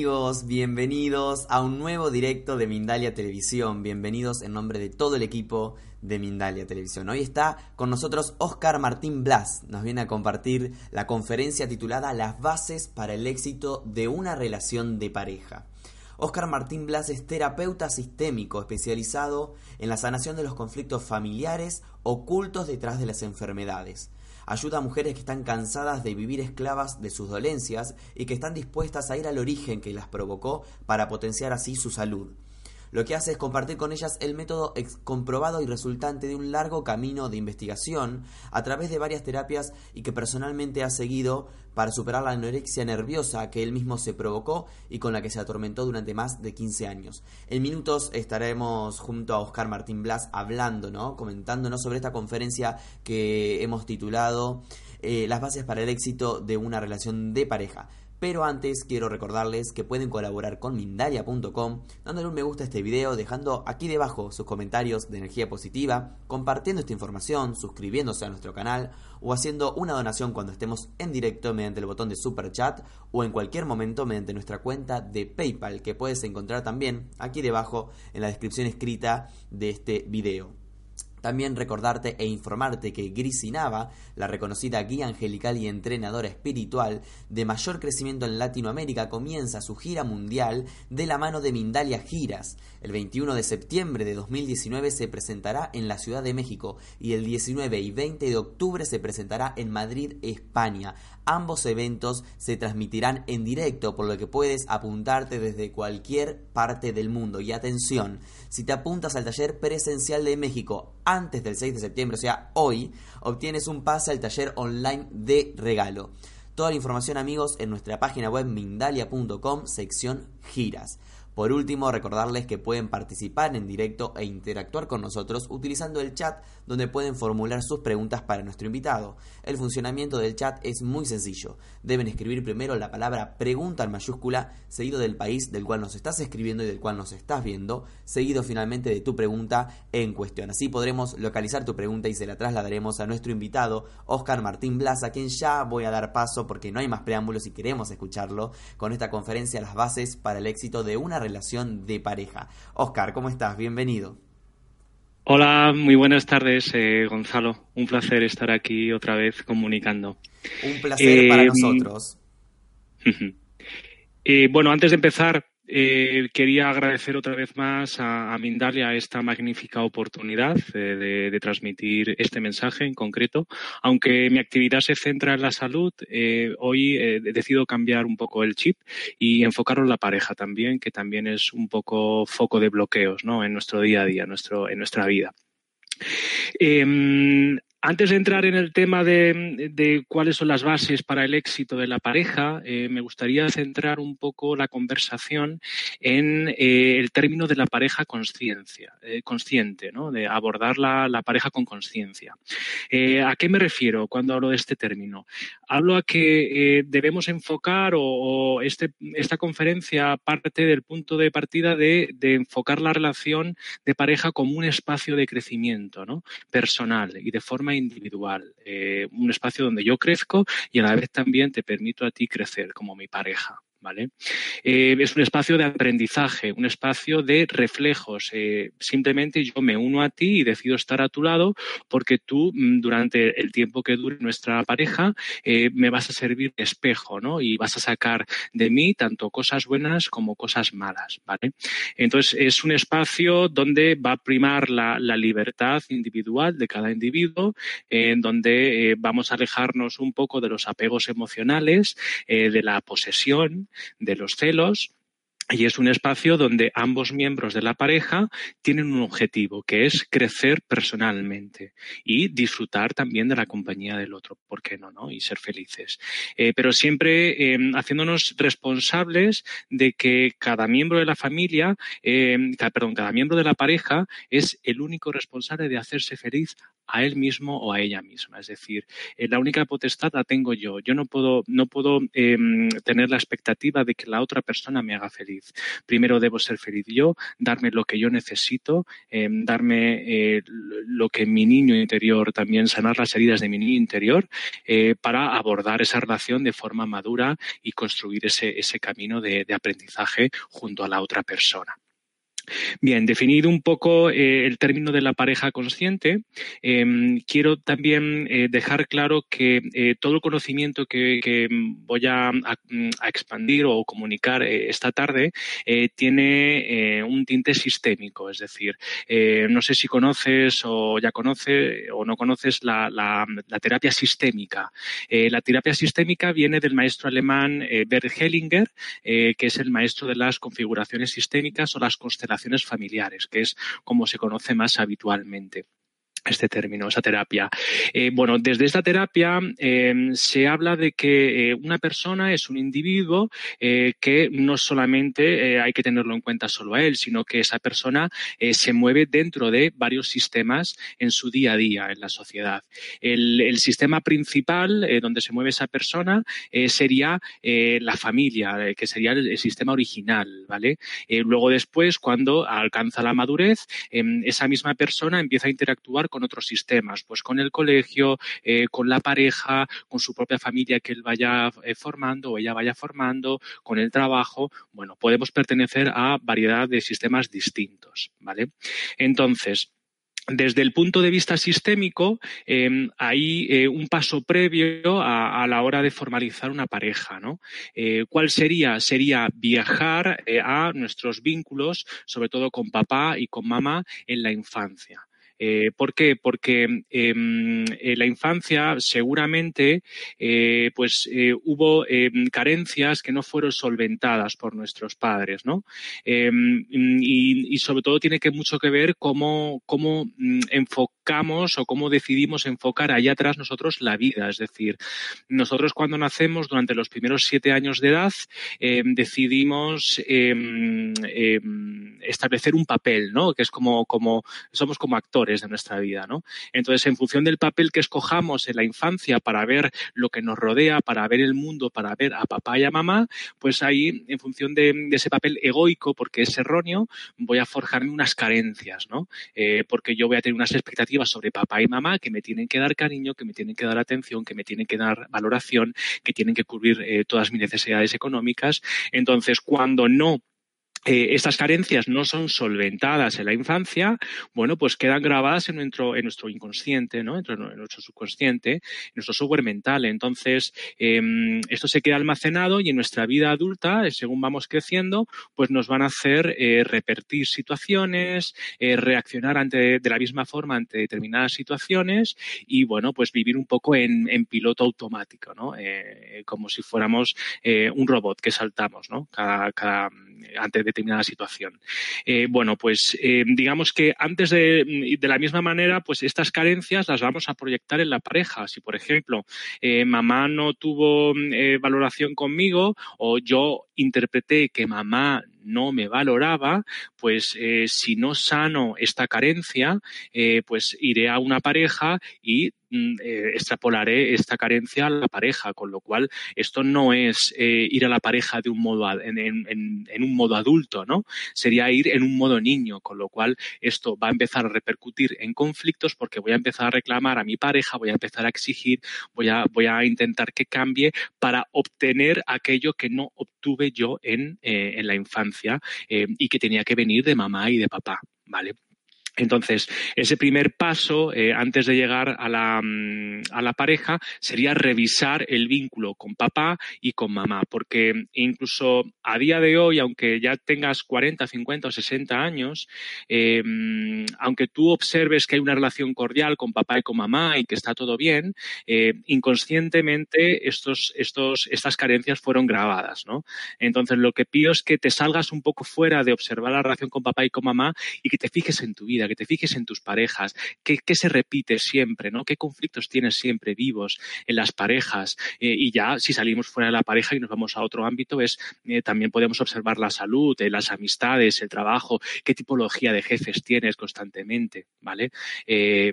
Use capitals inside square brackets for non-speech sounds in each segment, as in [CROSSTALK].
Amigos, bienvenidos a un nuevo directo de Mindalia Televisión. Bienvenidos en nombre de todo el equipo de Mindalia Televisión. Hoy está con nosotros Oscar Martín Blas. Nos viene a compartir la conferencia titulada Las bases para el éxito de una relación de pareja. Oscar Martín Blas es terapeuta sistémico especializado en la sanación de los conflictos familiares ocultos detrás de las enfermedades. Ayuda a mujeres que están cansadas de vivir esclavas de sus dolencias y que están dispuestas a ir al origen que las provocó para potenciar así su salud. Lo que hace es compartir con ellas el método comprobado y resultante de un largo camino de investigación a través de varias terapias y que personalmente ha seguido para superar la anorexia nerviosa que él mismo se provocó y con la que se atormentó durante más de 15 años. En minutos estaremos junto a Oscar Martín Blas hablando, ¿no? comentándonos sobre esta conferencia que hemos titulado eh, Las bases para el éxito de una relación de pareja. Pero antes quiero recordarles que pueden colaborar con Mindalia.com dándole un me gusta a este video, dejando aquí debajo sus comentarios de energía positiva, compartiendo esta información, suscribiéndose a nuestro canal o haciendo una donación cuando estemos en directo mediante el botón de Super Chat o en cualquier momento mediante nuestra cuenta de PayPal que puedes encontrar también aquí debajo en la descripción escrita de este video. También recordarte e informarte que Grisi Nava, la reconocida guía angelical y entrenadora espiritual de mayor crecimiento en Latinoamérica, comienza su gira mundial de la mano de Mindalia Giras. El 21 de septiembre de 2019 se presentará en la Ciudad de México y el 19 y 20 de octubre se presentará en Madrid, España. Ambos eventos se transmitirán en directo, por lo que puedes apuntarte desde cualquier parte del mundo. Y atención, si te apuntas al taller presencial de México antes del 6 de septiembre, o sea, hoy, obtienes un pase al taller online de regalo. Toda la información amigos en nuestra página web mindalia.com, sección giras. Por último, recordarles que pueden participar en directo e interactuar con nosotros utilizando el chat donde pueden formular sus preguntas para nuestro invitado. El funcionamiento del chat es muy sencillo. Deben escribir primero la palabra pregunta en mayúscula, seguido del país del cual nos estás escribiendo y del cual nos estás viendo, seguido finalmente de tu pregunta en cuestión. Así podremos localizar tu pregunta y se la trasladaremos a nuestro invitado, Oscar Martín Blas, a quien ya voy a dar paso porque no hay más preámbulos y queremos escucharlo con esta conferencia Las bases para el éxito de una relación de pareja. Oscar, ¿cómo estás? Bienvenido. Hola, muy buenas tardes, eh, Gonzalo. Un placer estar aquí otra vez comunicando. Un placer para eh, nosotros. [LAUGHS] Eh, bueno, antes de empezar, eh, quería agradecer otra vez más a, Mindalia esta magnífica oportunidad de, transmitir este mensaje en concreto. Aunque mi actividad se centra en la salud, eh, hoy he decidido cambiar un poco el chip y enfocarlo en la pareja también, que también es un poco foco de bloqueos ¿no? en nuestro día a día, nuestro, en nuestra vida. Em, antes de entrar en el tema de, cuáles son las bases para el éxito de la pareja, eh, me gustaría centrar un poco la conversación en eh, el término de la pareja conciencia, eh, consciente, de abordar la, pareja con conciencia. ¿A qué me refiero cuando hablo de este término? Hablo a que debemos enfocar o, este, esta conferencia parte del punto de partida de, enfocar la relación de pareja como un espacio de crecimiento personal y de forma individual, eh, un espacio donde yo crezco y a la vez también te permito a ti crecer como mi pareja. ¿Vale? Eh, es un espacio de aprendizaje, un espacio de reflejos. Eh, simplemente yo me uno a ti y decido estar a tu lado porque tú, mm, durante el tiempo que dure nuestra pareja, eh, me vas a servir de espejo, ¿no? Y vas a sacar de mí tanto cosas buenas como cosas malas, ¿vale? Entonces, es un espacio donde va a primar la, libertad individual de cada individuo, en donde vamos a alejarnos un poco de los apegos emocionales, de la posesión, de los celos y es un espacio donde ambos miembros de la pareja tienen un objetivo, que es crecer personalmente y disfrutar también de la compañía del otro, ¿por qué no? no? Y ser felices. Eh, pero siempre em, haciéndonos responsables de que cada miembro de la familia, em, perdón, cada miembro de la pareja es el único responsable de hacerse feliz a él mismo o a ella misma. Es decir, eh, la única potestad la tengo yo. Yo no puedo, no puedo em, tener la expectativa de que la otra persona me haga feliz. Primero debo ser feliz yo, darme lo que yo necesito, em, darme eh, lo que mi niño interior, también sanar las heridas de mi niño interior eh, para abordar esa relación de forma madura y construir ese, ese camino de aprendizaje junto a la otra persona. Bien, definido un poco eh, el término de la pareja consciente, em, quiero también eh, dejar claro que eh, todo el conocimiento que, voy a, expandir o comunicar esta tarde tiene un tinte sistémico, es decir, no sé si conoces o ya conoces o no conoces la, la terapia sistémica. la terapia sistémica viene del maestro alemán Bert Hellinger, que es el maestro de las configuraciones sistémicas o las constelaciones familiares, que es como se conoce más habitualmente este término, esa terapia. Eh, bueno, desde esta terapia eh, se habla de que eh, una persona es un individuo que no solamente hay que tenerlo en cuenta solo a él, sino que esa persona se mueve dentro de varios sistemas en su día a día en la sociedad. El, sistema principal donde se mueve esa persona sería la familia, que sería el, sistema original, ¿vale? luego después, cuando alcanza la madurez, esa misma persona empieza a interactuar con otros sistemas, pues con el colegio, eh, con la pareja, con su propia familia que él vaya eh, formando o ella vaya formando, con el trabajo. Bueno, podemos pertenecer a variedad de sistemas distintos, ¿vale? Entonces, desde el punto de vista sistémico, em, hay eh, un paso previo a, la hora de formalizar una pareja. ¿no? ¿Cuál sería? Sería viajar a nuestros vínculos, sobre todo con papá y con mamá, en la infancia. Eh, ¿Por qué? Porque em, en la infancia seguramente eh, pues eh, hubo em, carencias que no fueron solventadas por nuestros padres, ¿no? Em, y, sobre todo tiene que mucho que ver cómo, cómo mm, o cómo decidimos enfocar allá atrás nosotros la vida. Es decir, nosotros cuando nacemos durante los primeros siete años de edad decidimos establecer un papel, ¿no? Que es como, como somos como actores de nuestra vida, ¿no? Entonces, en función del papel que escojamos en la infancia para ver lo que nos rodea, para ver el mundo, para ver a papá y a mamá, pues ahí, en función de, ese papel egoico, porque es erróneo, voy a forjarme unas carencias, ¿no? Eh, porque yo voy a tener unas expectativas sobre papá y mamá que me tienen que dar cariño, que me tienen que dar atención, que me tienen que dar valoración, que tienen que cubrir eh, todas mis necesidades económicas. Entonces, cuando no eh, estas carencias no son solventadas en la infancia, bueno, pues quedan grabadas en nuestro, en nuestro inconsciente, ¿no? En nuestro, subconsciente, en nuestro software mental. Entonces, em, esto se queda almacenado y en nuestra vida adulta, eh, según vamos creciendo, pues nos van a hacer eh, repetir situaciones, reaccionar ante, de la misma forma ante determinadas situaciones y, bueno, pues vivir un poco en, piloto automático, ¿no? como si fuéramos un robot que saltamos, ¿no? Cada, determinada situación. Eh, bueno, pues eh, digamos que antes de, de, la misma manera, pues estas carencias las vamos a proyectar en la pareja. Si, por ejemplo, eh, mamá no tuvo valoración conmigo o yo interpreté que mamá no me valoraba, pues eh, si no sano esta carencia, eh, pues iré a una pareja y Mm, eh, extrapolaré esta carencia a la pareja, con lo cual esto no es ir a la pareja de un modo en, un modo adulto, ¿no? Sería ir en un modo niño, con lo cual esto va a empezar a repercutir en conflictos porque voy a empezar a reclamar a mi pareja, voy a empezar a exigir, voy a, voy a intentar que cambie para obtener aquello que no obtuve yo en, en la infancia y que tenía que venir de mamá y de papá, ¿vale? Entonces, ese primer paso, eh, antes de llegar a la, mm, a la, pareja, sería revisar el vínculo con papá y con mamá, porque incluso a día de hoy, aunque ya tengas 40, 50 o 60 años, eh, mm, aunque tú observes que hay una relación cordial con papá y con mamá y que está todo bien, eh, inconscientemente estos, estos, estas carencias fueron grabadas, ¿no? Entonces, lo que pido es que te salgas un poco fuera de observar la relación con papá y con mamá y que te fijes en tu vida que te fijes en tus parejas, qué, se repite siempre, ¿no? ¿Qué conflictos tienes siempre vivos en las parejas? Eh, y ya, si salimos fuera de la pareja y nos vamos a otro ámbito, es eh, también podemos observar la salud, eh, las amistades, el trabajo, qué tipología de jefes tienes constantemente, ¿vale?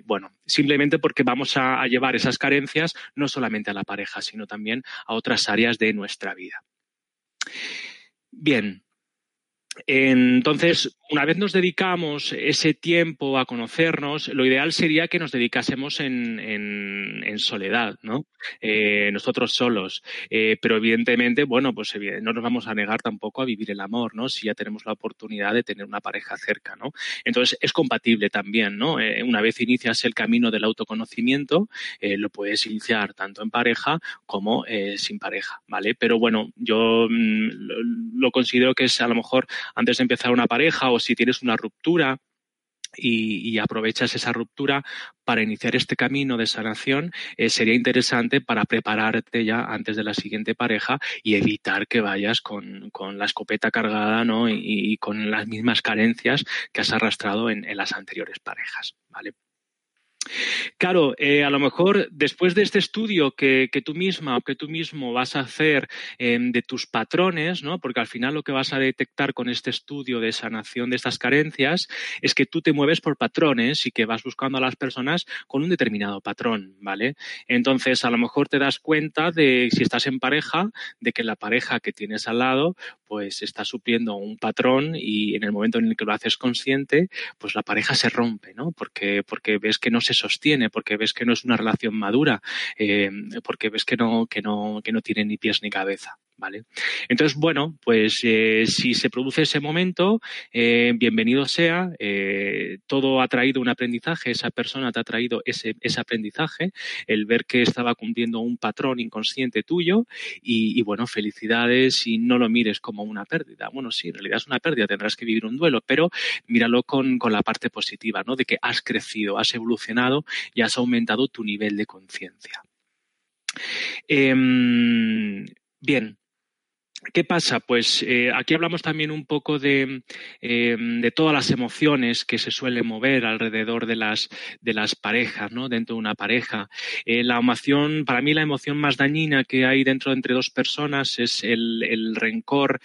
bueno, simplemente porque vamos a llevar esas carencias no solamente a la pareja, sino también a otras áreas de nuestra vida. Bien, entonces, una vez nos dedicamos ese tiempo a conocernos, lo ideal sería que nos dedicásemos en, soledad, ¿no? Eh, nosotros solos. Eh, pero evidentemente, bueno, pues no nos vamos a negar tampoco a vivir el amor, ¿no? Si ya tenemos la oportunidad de tener una pareja cerca, ¿no? Entonces, es compatible también, ¿no? Eh, una vez inicias el camino del autoconocimiento, lo puedes iniciar tanto en pareja como sin pareja, ¿vale? Pero bueno, yo mm, lo considero que es a lo mejor antes de empezar una pareja o si tienes una ruptura, y, aprovechas esa ruptura para iniciar este camino de sanación, eh, sería interesante para prepararte ya antes de la siguiente pareja y evitar que vayas con, la escopeta cargada ¿no? y, con las mismas carencias que has arrastrado en, en las anteriores parejas. ¿vale? Claro, eh, a lo mejor después de este estudio que, tú misma o que tú mismo vas a hacer em, de tus patrones, ¿no? Porque al final lo que vas a detectar con este estudio de sanación de estas carencias es que tú te mueves por patrones y que vas buscando a las personas con un determinado patrón, ¿vale? Entonces, a lo mejor te das cuenta de, si estás en pareja, de que la pareja que tienes al lado, pues está supliendo un patrón y en el momento en el que lo haces consciente, pues la pareja se rompe, ¿no? Porque, porque ves que no se sostiene, porque ves que no es una relación madura, eh, porque ves que no, que no, que no tiene ni pies ni cabeza. ¿Vale? Entonces, bueno, pues eh, si se produce ese momento, eh, bienvenido sea, eh, todo ha traído un aprendizaje, esa persona te ha traído ese, aprendizaje, el ver que estaba cumpliendo un patrón inconsciente tuyo y, bueno, felicidades y no lo mires como una pérdida. Bueno, sí, en realidad es una pérdida, tendrás que vivir un duelo, pero míralo con, con la parte positiva, ¿no? De que has crecido, has evolucionado y has aumentado tu nivel de conciencia. Em, bien, ¿Qué pasa? Pues eh, aquí hablamos también un poco de, eh, de, todas las emociones que se suelen mover alrededor de las, de las parejas, ¿no? Dentro de una pareja. Eh, la emoción, para mí la emoción más dañina que hay dentro entre dos personas es el, el rencor.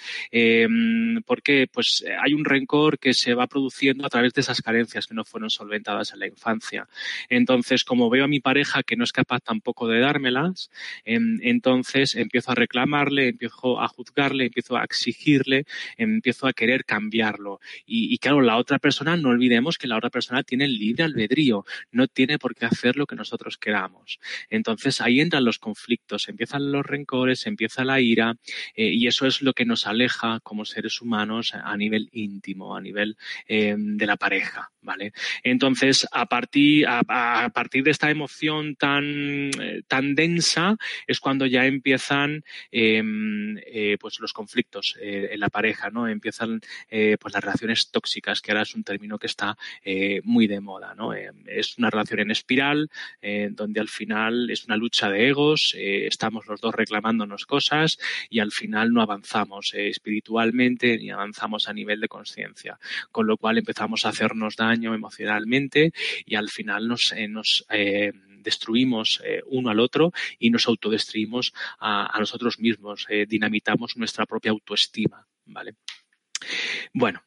porque pues hay un rencor que se va produciendo a través de esas carencias que no fueron solventadas en la infancia. Entonces, como veo a mi pareja que no es capaz tampoco de dármelas, em, entonces empiezo a reclamarle, empiezo a empiezo a exigirle, empiezo a querer cambiarlo. Y, claro, la otra persona, no olvidemos que la otra persona tiene libre albedrío, no tiene por qué hacer lo que nosotros queramos. Entonces ahí entran los conflictos, empiezan los rencores, empieza la ira eh, y eso es lo que nos aleja como seres humanos a nivel íntimo, a nivel eh, de la pareja. ¿Vale? Entonces, a partir, a, partir de esta emoción tan, eh, tan densa es cuando ya empiezan em, pues los conflictos eh, en la pareja, ¿no? Empiezan eh, pues las relaciones tóxicas, que ahora es un término que está eh, muy de moda, ¿no? es una relación en espiral, donde al final es una lucha de egos, estamos los dos reclamándonos cosas y al final no avanzamos espiritualmente ni avanzamos a nivel de conciencia, con lo cual empezamos a hacernos daño emocionalmente y al final nos, nos destruimos eh, uno al otro y nos autodestruimos a, nosotros mismos, eh, dinamitamos nuestra propia autoestima, ¿vale? Bueno,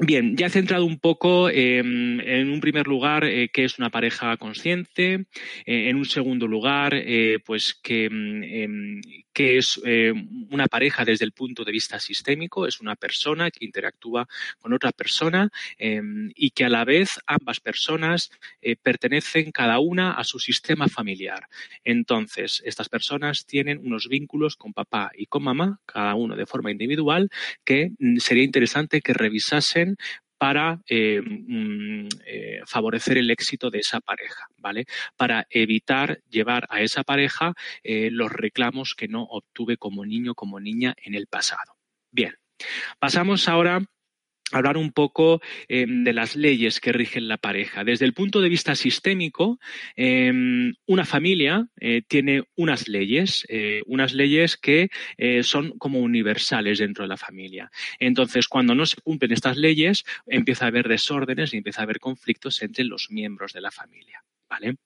Bien, ya centrado un poco em, en un primer lugar eh, qué es una pareja consciente, eh, en un segundo lugar eh, pues que, em, em, es una pareja desde el punto de vista sistémico, es una persona que interactúa con otra persona y que a la vez ambas personas pertenecen cada una a su sistema familiar. Entonces, estas personas tienen unos vínculos con papá y con mamá, cada uno de forma individual, que mm, sería interesante que revisasen para eh, mm, eh, favorecer el éxito de esa pareja, ¿vale? Para evitar llevar a esa pareja eh, los reclamos que no obtuve como niño, como niña en el pasado. Bien, pasamos ahora hablar un poco em, de las leyes que rigen la pareja. Desde el punto de vista sistémico, em, una familia eh, tiene unas leyes, eh, unas leyes que eh, son como universales dentro de la familia. Entonces, cuando no se cumplen estas leyes, empieza a haber desórdenes y empieza a haber conflictos entre los miembros de la familia. ¿Vale?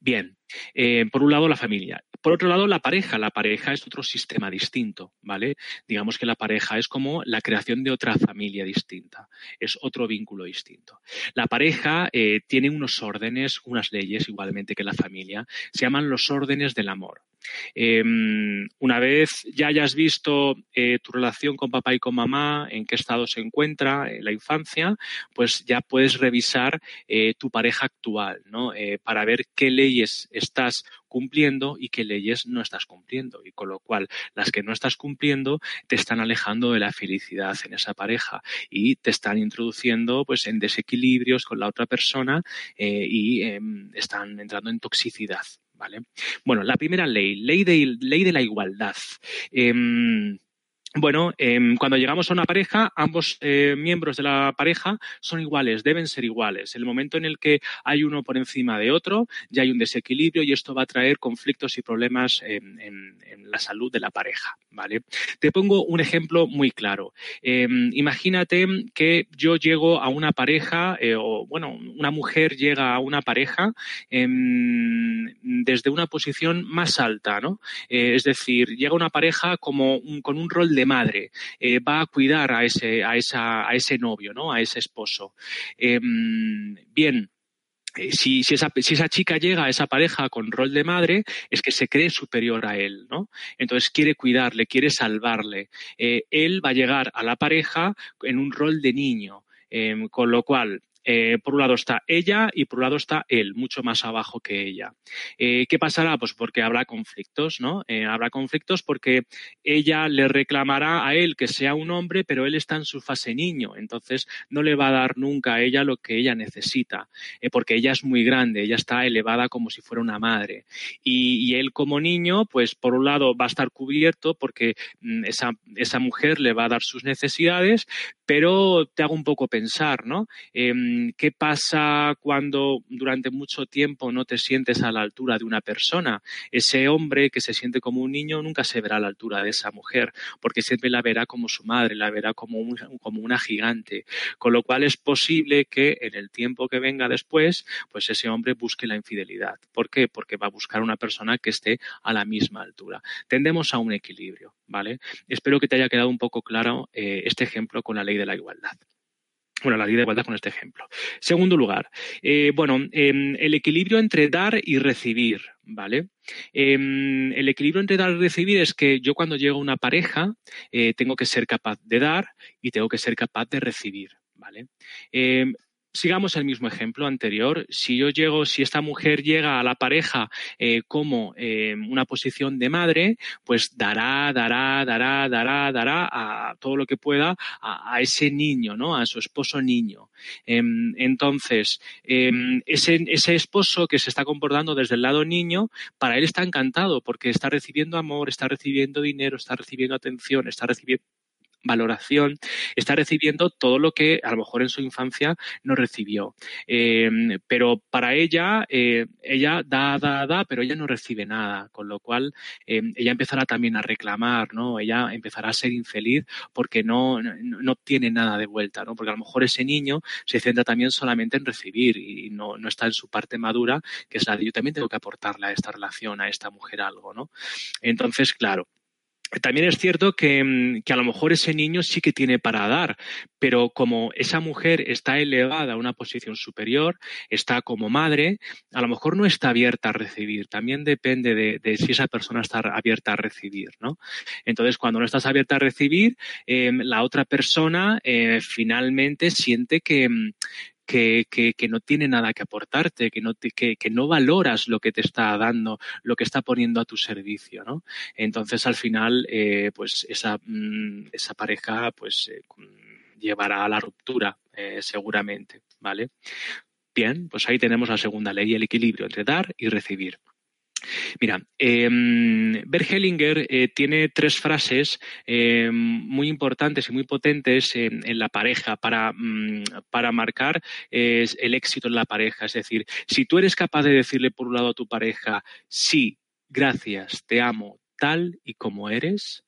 Bien, eh, por un lado la familia. Por otro lado, la pareja. La pareja es otro sistema distinto, ¿vale? Digamos que la pareja es como la creación de otra familia distinta. Es otro vínculo distinto. La pareja eh, tiene unos órdenes, unas leyes, igualmente que la familia. Se llaman los órdenes del amor. Em, una vez ya hayas visto eh, tu relación con papá y con mamá, en qué estado se encuentra en la infancia, pues ya puedes revisar eh, tu pareja actual, ¿no? Eh, para ver qué leyes estás cumpliendo y qué leyes no estás cumpliendo. Y con lo cual, las que no estás cumpliendo te están alejando de la felicidad en esa pareja y te están introduciendo pues en desequilibrios con la otra persona y em, están entrando en toxicidad. ¿Vale? Bueno, la primera ley, ley de, ley de la igualdad. Em, bueno, em, cuando llegamos a una pareja, ambos eh, miembros de la pareja son iguales, deben ser iguales. En el momento en el que hay uno por encima de otro, ya hay un desequilibrio y esto va a traer conflictos y problemas en, la salud de la pareja. ¿vale? Te pongo un ejemplo muy claro. Em, imagínate que yo llego a una pareja, eh, o bueno, una mujer llega a una pareja em, desde una posición más alta, ¿no? Eh, es decir, llega una pareja como con un rol de madre, eh, va a cuidar a ese, a, esa, a ese novio, ¿no? A ese esposo. Em, bien, eh, si, si, esa, si, esa, chica llega a esa pareja con rol de madre, es que se cree superior a él, ¿no? Entonces quiere cuidarle, quiere salvarle. Eh, él va a llegar a la pareja en un rol de niño, em, con lo cual eh, por un lado está ella y por un lado está él, mucho más abajo que ella. Eh, ¿Qué pasará? Pues porque habrá conflictos, ¿no? Eh, habrá conflictos porque ella le reclamará a él que sea un hombre, pero él está en su fase niño, entonces no le va a dar nunca a ella lo que ella necesita, porque ella es muy grande, ella está elevada como si fuera una madre. Y, él como niño, pues por un lado va a estar cubierto porque mm, esa, mujer le va a dar sus necesidades, pero te hago un poco pensar, ¿no? Em, ¿Qué pasa cuando durante mucho tiempo no te sientes a la altura de una persona? Ese hombre que se siente como un niño nunca se verá a la altura de esa mujer, porque siempre la verá como su madre, la verá como, como una gigante. Con lo cual es posible que en el tiempo que venga después, pues ese hombre busque la infidelidad. ¿Por qué? Porque va a buscar una persona que esté a la misma altura. Tendemos a un equilibrio, ¿vale? Espero que te haya quedado un poco claro eh, este ejemplo con la ley de la igualdad. Bueno, la ley de igualdad con este ejemplo. Segundo lugar, eh, bueno, em, el equilibrio entre dar y recibir, ¿vale? Em, el equilibrio entre dar y recibir es que yo cuando llego a una pareja eh, tengo que ser capaz de dar y tengo que ser capaz de recibir, ¿vale? Sigamos el mismo ejemplo anterior. Si yo llego, si esta mujer llega a la pareja eh, como eh, una posición de madre, pues dará, dará, dará, dará, dará a todo lo que pueda a, ese niño, ¿no? A su esposo niño. Em, entonces, em, ese esposo que se está comportando desde el lado niño, para él está encantado porque está recibiendo amor, está recibiendo dinero, está recibiendo atención, está recibiendo valoración, está recibiendo todo lo que a lo mejor en su infancia no recibió. Em, pero para ella, eh, ella da, da, da, pero ella no recibe nada, con lo cual em, ella empezará también a reclamar, ¿no? Ella empezará a ser infeliz porque no, no, obtiene nada de vuelta, ¿no? Porque a lo mejor ese niño se centra también solamente en recibir y no, no está en su parte madura, que es la de yo también tengo que aportarle a esta relación, a esta mujer algo, ¿no? Entonces, claro, también es cierto mm, que, a lo mejor ese niño sí que tiene para dar, pero como esa mujer está elevada a una posición superior, está como madre, a lo mejor no está abierta a recibir. También depende de, si esa persona está abierta a recibir, ¿no? Entonces, cuando no estás abierta a recibir, em, la otra persona eh, finalmente siente que, que, que, no tiene nada que aportarte, que no, que, que, no valoras lo que te está dando, lo que está poniendo a tu servicio, ¿no? Entonces, al final, eh, pues esa, mm, esa pareja, pues eh, llevará a la ruptura, eh, seguramente, ¿vale? Bien, pues ahí tenemos la segunda ley, el equilibrio entre dar y recibir. Mira, Hellinger eh, tiene tres frases em, muy importantes y muy potentes en, la pareja para, mm, para marcar el éxito en la pareja. Es decir, si tú eres capaz de decirle por un lado a tu pareja, sí, gracias, te amo, tal y como eres,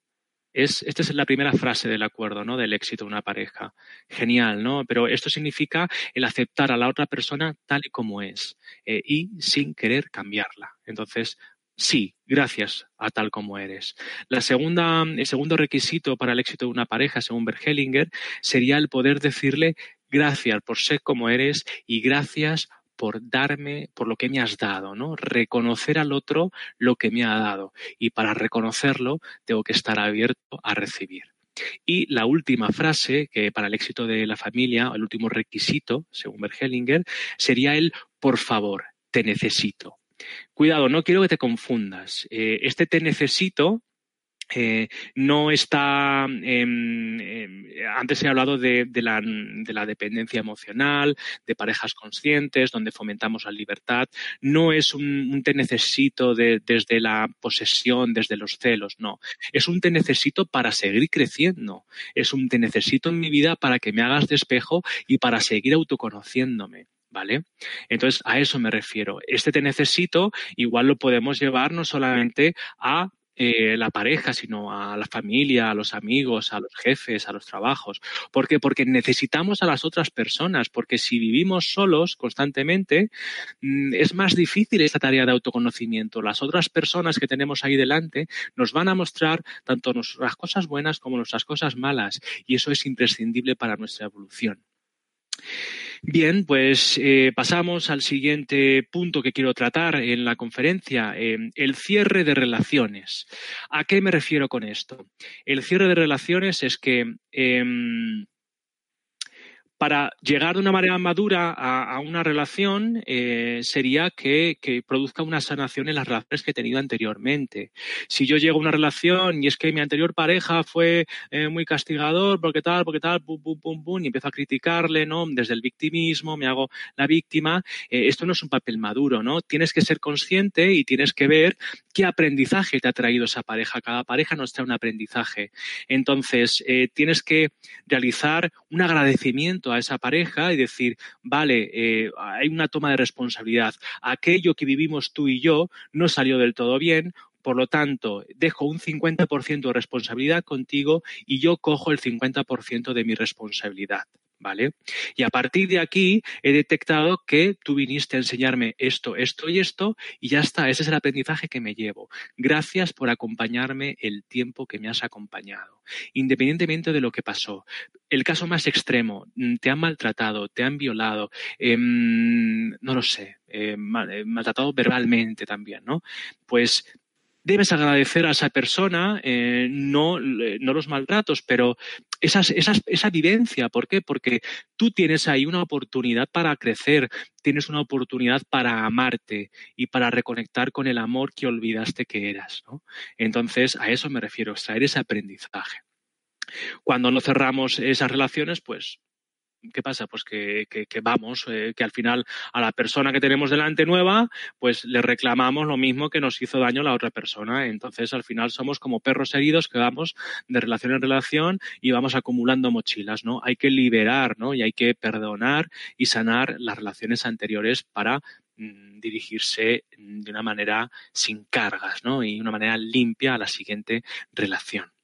esta es la primera frase del acuerdo, ¿no? Del éxito de una pareja. Genial, ¿no? Pero esto significa el aceptar a la otra persona tal y como es eh, y sin querer cambiarla. Entonces, sí, gracias a tal como eres. El segundo requisito para el éxito de una pareja, según Bergelinger, sería el poder decirle gracias por ser como eres y gracias por darme, por lo que me has dado, ¿no? Reconocer al otro lo que me ha dado. Y para reconocerlo, tengo que estar abierto a recibir. Y la última frase, que para el éxito de la familia, el último requisito, según Bergelinger, sería el por favor, te necesito. Cuidado, no quiero que te confundas. Eh, este te necesito eh, no está. Em, em, antes he hablado de, la, dependencia emocional, de parejas conscientes, donde fomentamos la libertad. No es un, te necesito desde la posesión, desde los celos, no. Es un te necesito para seguir creciendo. Es un te necesito en mi vida para que me hagas de espejo y para seguir autoconociéndome. ¿Vale? Entonces, a eso me refiero. Este te necesito, igual lo podemos llevar no solamente a eh, la pareja, sino a la familia, a los amigos, a los jefes, a los trabajos. ¿Por qué? Porque necesitamos a las otras personas, porque si vivimos solos constantemente, mm, es más difícil esta tarea de autoconocimiento. Las otras personas que tenemos ahí delante nos van a mostrar tanto nuestras cosas buenas como nuestras cosas malas, y eso es imprescindible para nuestra evolución. Bien, pues eh, pasamos al siguiente punto que quiero tratar en la conferencia, eh, el cierre de relaciones. ¿A qué me refiero con esto? El cierre de relaciones es que em, para llegar de una manera madura a, una relación eh, sería que, produzca una sanación en las relaciones que he tenido anteriormente. Si yo llego a una relación y es que mi anterior pareja fue eh, muy castigador, porque tal, porque tal, pum, pum, pum, pum, y empiezo a criticarle, ¿no? Desde el victimismo, me hago la víctima, eh, esto no es un papel maduro, ¿no? Tienes que ser consciente y tienes que ver qué aprendizaje te ha traído esa pareja. Cada pareja nos trae un aprendizaje. Entonces, tienes que realizar un agradecimiento a esa pareja y decir, vale, eh, hay una toma de responsabilidad. Aquello que vivimos tú y yo no salió del todo bien, por lo tanto, dejo un 50% de responsabilidad contigo y yo cojo el 50% de mi responsabilidad. ¿Vale? Y a partir de aquí he detectado que tú viniste a enseñarme esto, esto y esto, y ya está, ese es el aprendizaje que me llevo. Gracias por acompañarme el tiempo que me has acompañado, independientemente de lo que pasó. El caso más extremo, mm, te han maltratado, te han violado, em, no lo sé, eh, maltratado verbalmente también, ¿no? Pues debes agradecer a esa persona, eh, no, no, los maltratos, pero esas, esa vivencia. ¿Por qué? Porque tú tienes ahí una oportunidad para crecer, tienes una oportunidad para amarte y para reconectar con el amor que olvidaste que eras. ¿no? Entonces, a eso me refiero, extraer ese aprendizaje. Cuando no cerramos esas relaciones, pues ¿qué pasa? Pues que, vamos, eh, que al final a la persona que tenemos delante nueva, pues le reclamamos lo mismo que nos hizo daño la otra persona. Entonces, al final somos como perros heridos que vamos de relación en relación y vamos acumulando mochilas, ¿no? Hay que liberar, ¿no? Y hay que perdonar y sanar las relaciones anteriores para mm, dirigirse de una manera sin cargas, ¿no? Y una manera limpia a la siguiente relación.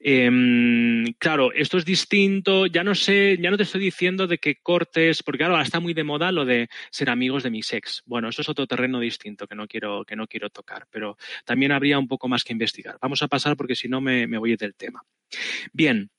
Em, claro, esto es distinto. Ya no sé, ya no te estoy diciendo de que cortes, porque ahora está muy de moda lo de ser amigos de mi ex. Bueno, eso es otro terreno distinto que no quiero, que no quiero tocar, pero también habría un poco más que investigar. Vamos a pasar porque si no me, me voy del tema. Bien,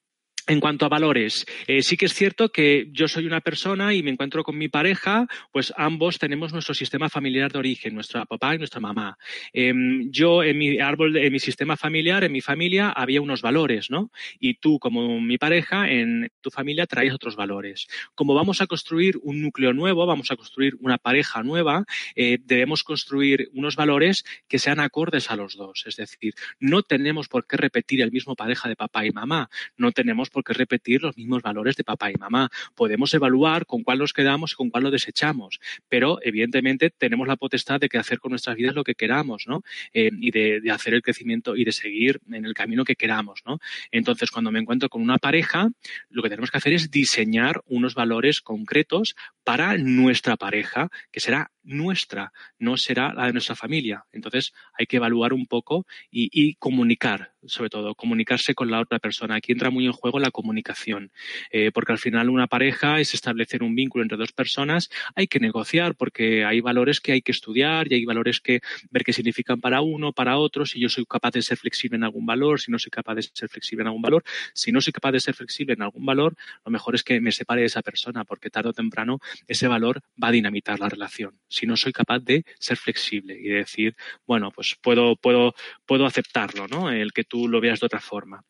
en cuanto a valores, eh, sí que es cierto que yo soy una persona y me encuentro con mi pareja, pues ambos tenemos nuestro sistema familiar de origen, nuestro papá y nuestra mamá. Em, yo en mi árbol, en mi sistema familiar, en mi familia, había unos valores, ¿no? Y tú, como mi pareja, en tu familia traes otros valores. Como vamos a construir un núcleo nuevo, vamos a construir una pareja nueva, eh, debemos construir unos valores que sean acordes a los dos. Es decir, no tenemos por qué repetir el mismo pareja de papá y mamá, no tenemos qué repetir los mismos valores de papá y mamá. Podemos evaluar con cuál nos quedamos y con cuál lo desechamos, pero evidentemente tenemos la potestad de que hacer con nuestras vidas lo que queramos, ¿no? Eh, y de, hacer el crecimiento y de seguir en el camino que queramos, ¿no? Entonces, cuando me encuentro con una pareja, lo que tenemos que hacer es diseñar unos valores concretos para nuestra pareja, que será nuestra, no será la de nuestra familia. Entonces hay que evaluar un poco y, comunicar, sobre todo, comunicarse con la otra persona. Aquí entra muy en juego la comunicación, eh, porque al final una pareja es establecer un vínculo entre dos personas, hay que negociar porque hay valores que hay que estudiar y hay valores que ver qué significan para uno, para otro, si yo soy capaz de ser flexible en algún valor, si no soy capaz de ser flexible en algún valor, si no soy capaz de ser flexible en algún valor, lo mejor es que me separe de esa persona porque tarde o temprano ese valor va a dinamitar la relación si no soy capaz de ser flexible y de decir, bueno, pues puedo, puedo, puedo aceptarlo, ¿no? El que tú lo veas de otra forma.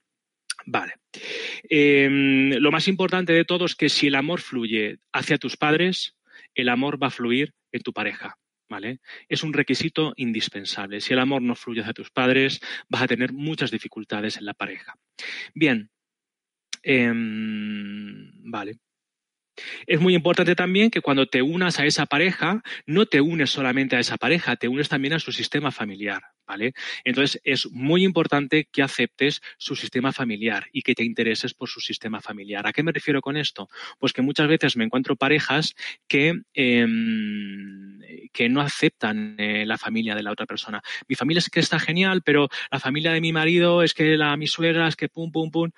Vale. Em, lo más importante de todo es que si el amor fluye hacia tus padres, el amor va a fluir en tu pareja. ¿Vale? Es un requisito indispensable. Si el amor no fluye hacia tus padres, vas a tener muchas dificultades en la pareja. Bien. Em, vale. Es muy importante también que cuando te unas a esa pareja, no te unes solamente a esa pareja, te unes también a su sistema familiar, ¿vale? Entonces es muy importante que aceptes su sistema familiar y que te intereses por su sistema familiar. ¿A qué me refiero con esto? Pues que muchas veces me encuentro parejas que, em, que no aceptan eh, la familia de la otra persona. Mi familia es que está genial, pero la familia de mi marido es que la mi suegra es que pum, pum, pum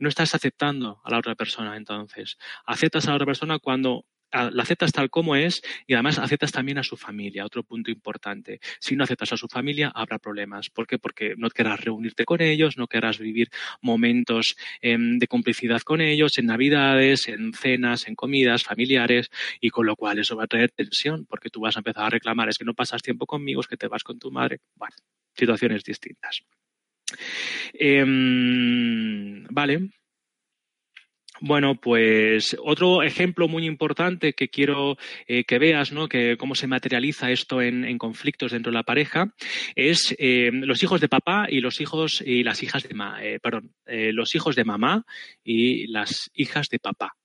no estás aceptando a la otra persona entonces. Aceptas a la otra persona cuando la aceptas tal como es y además aceptas también a su familia, otro punto importante. Si no aceptas a su familia, habrá problemas. ¿Por qué? Porque no querrás reunirte con ellos, no querrás vivir momentos em, de complicidad con ellos, en navidades, en cenas, en comidas familiares, y con lo cual eso va a traer tensión, porque tú vas a empezar a reclamar, es que no pasas tiempo conmigo, es que te vas con tu madre. Bueno, situaciones distintas. Em, vale. Bueno, pues otro ejemplo muy importante que quiero eh, que veas, ¿no? Que cómo se materializa esto en, conflictos dentro de la pareja es em, los hijos de papá y los hijos y las hijas de eh, perdón, eh, los hijos de mamá y las hijas de papá.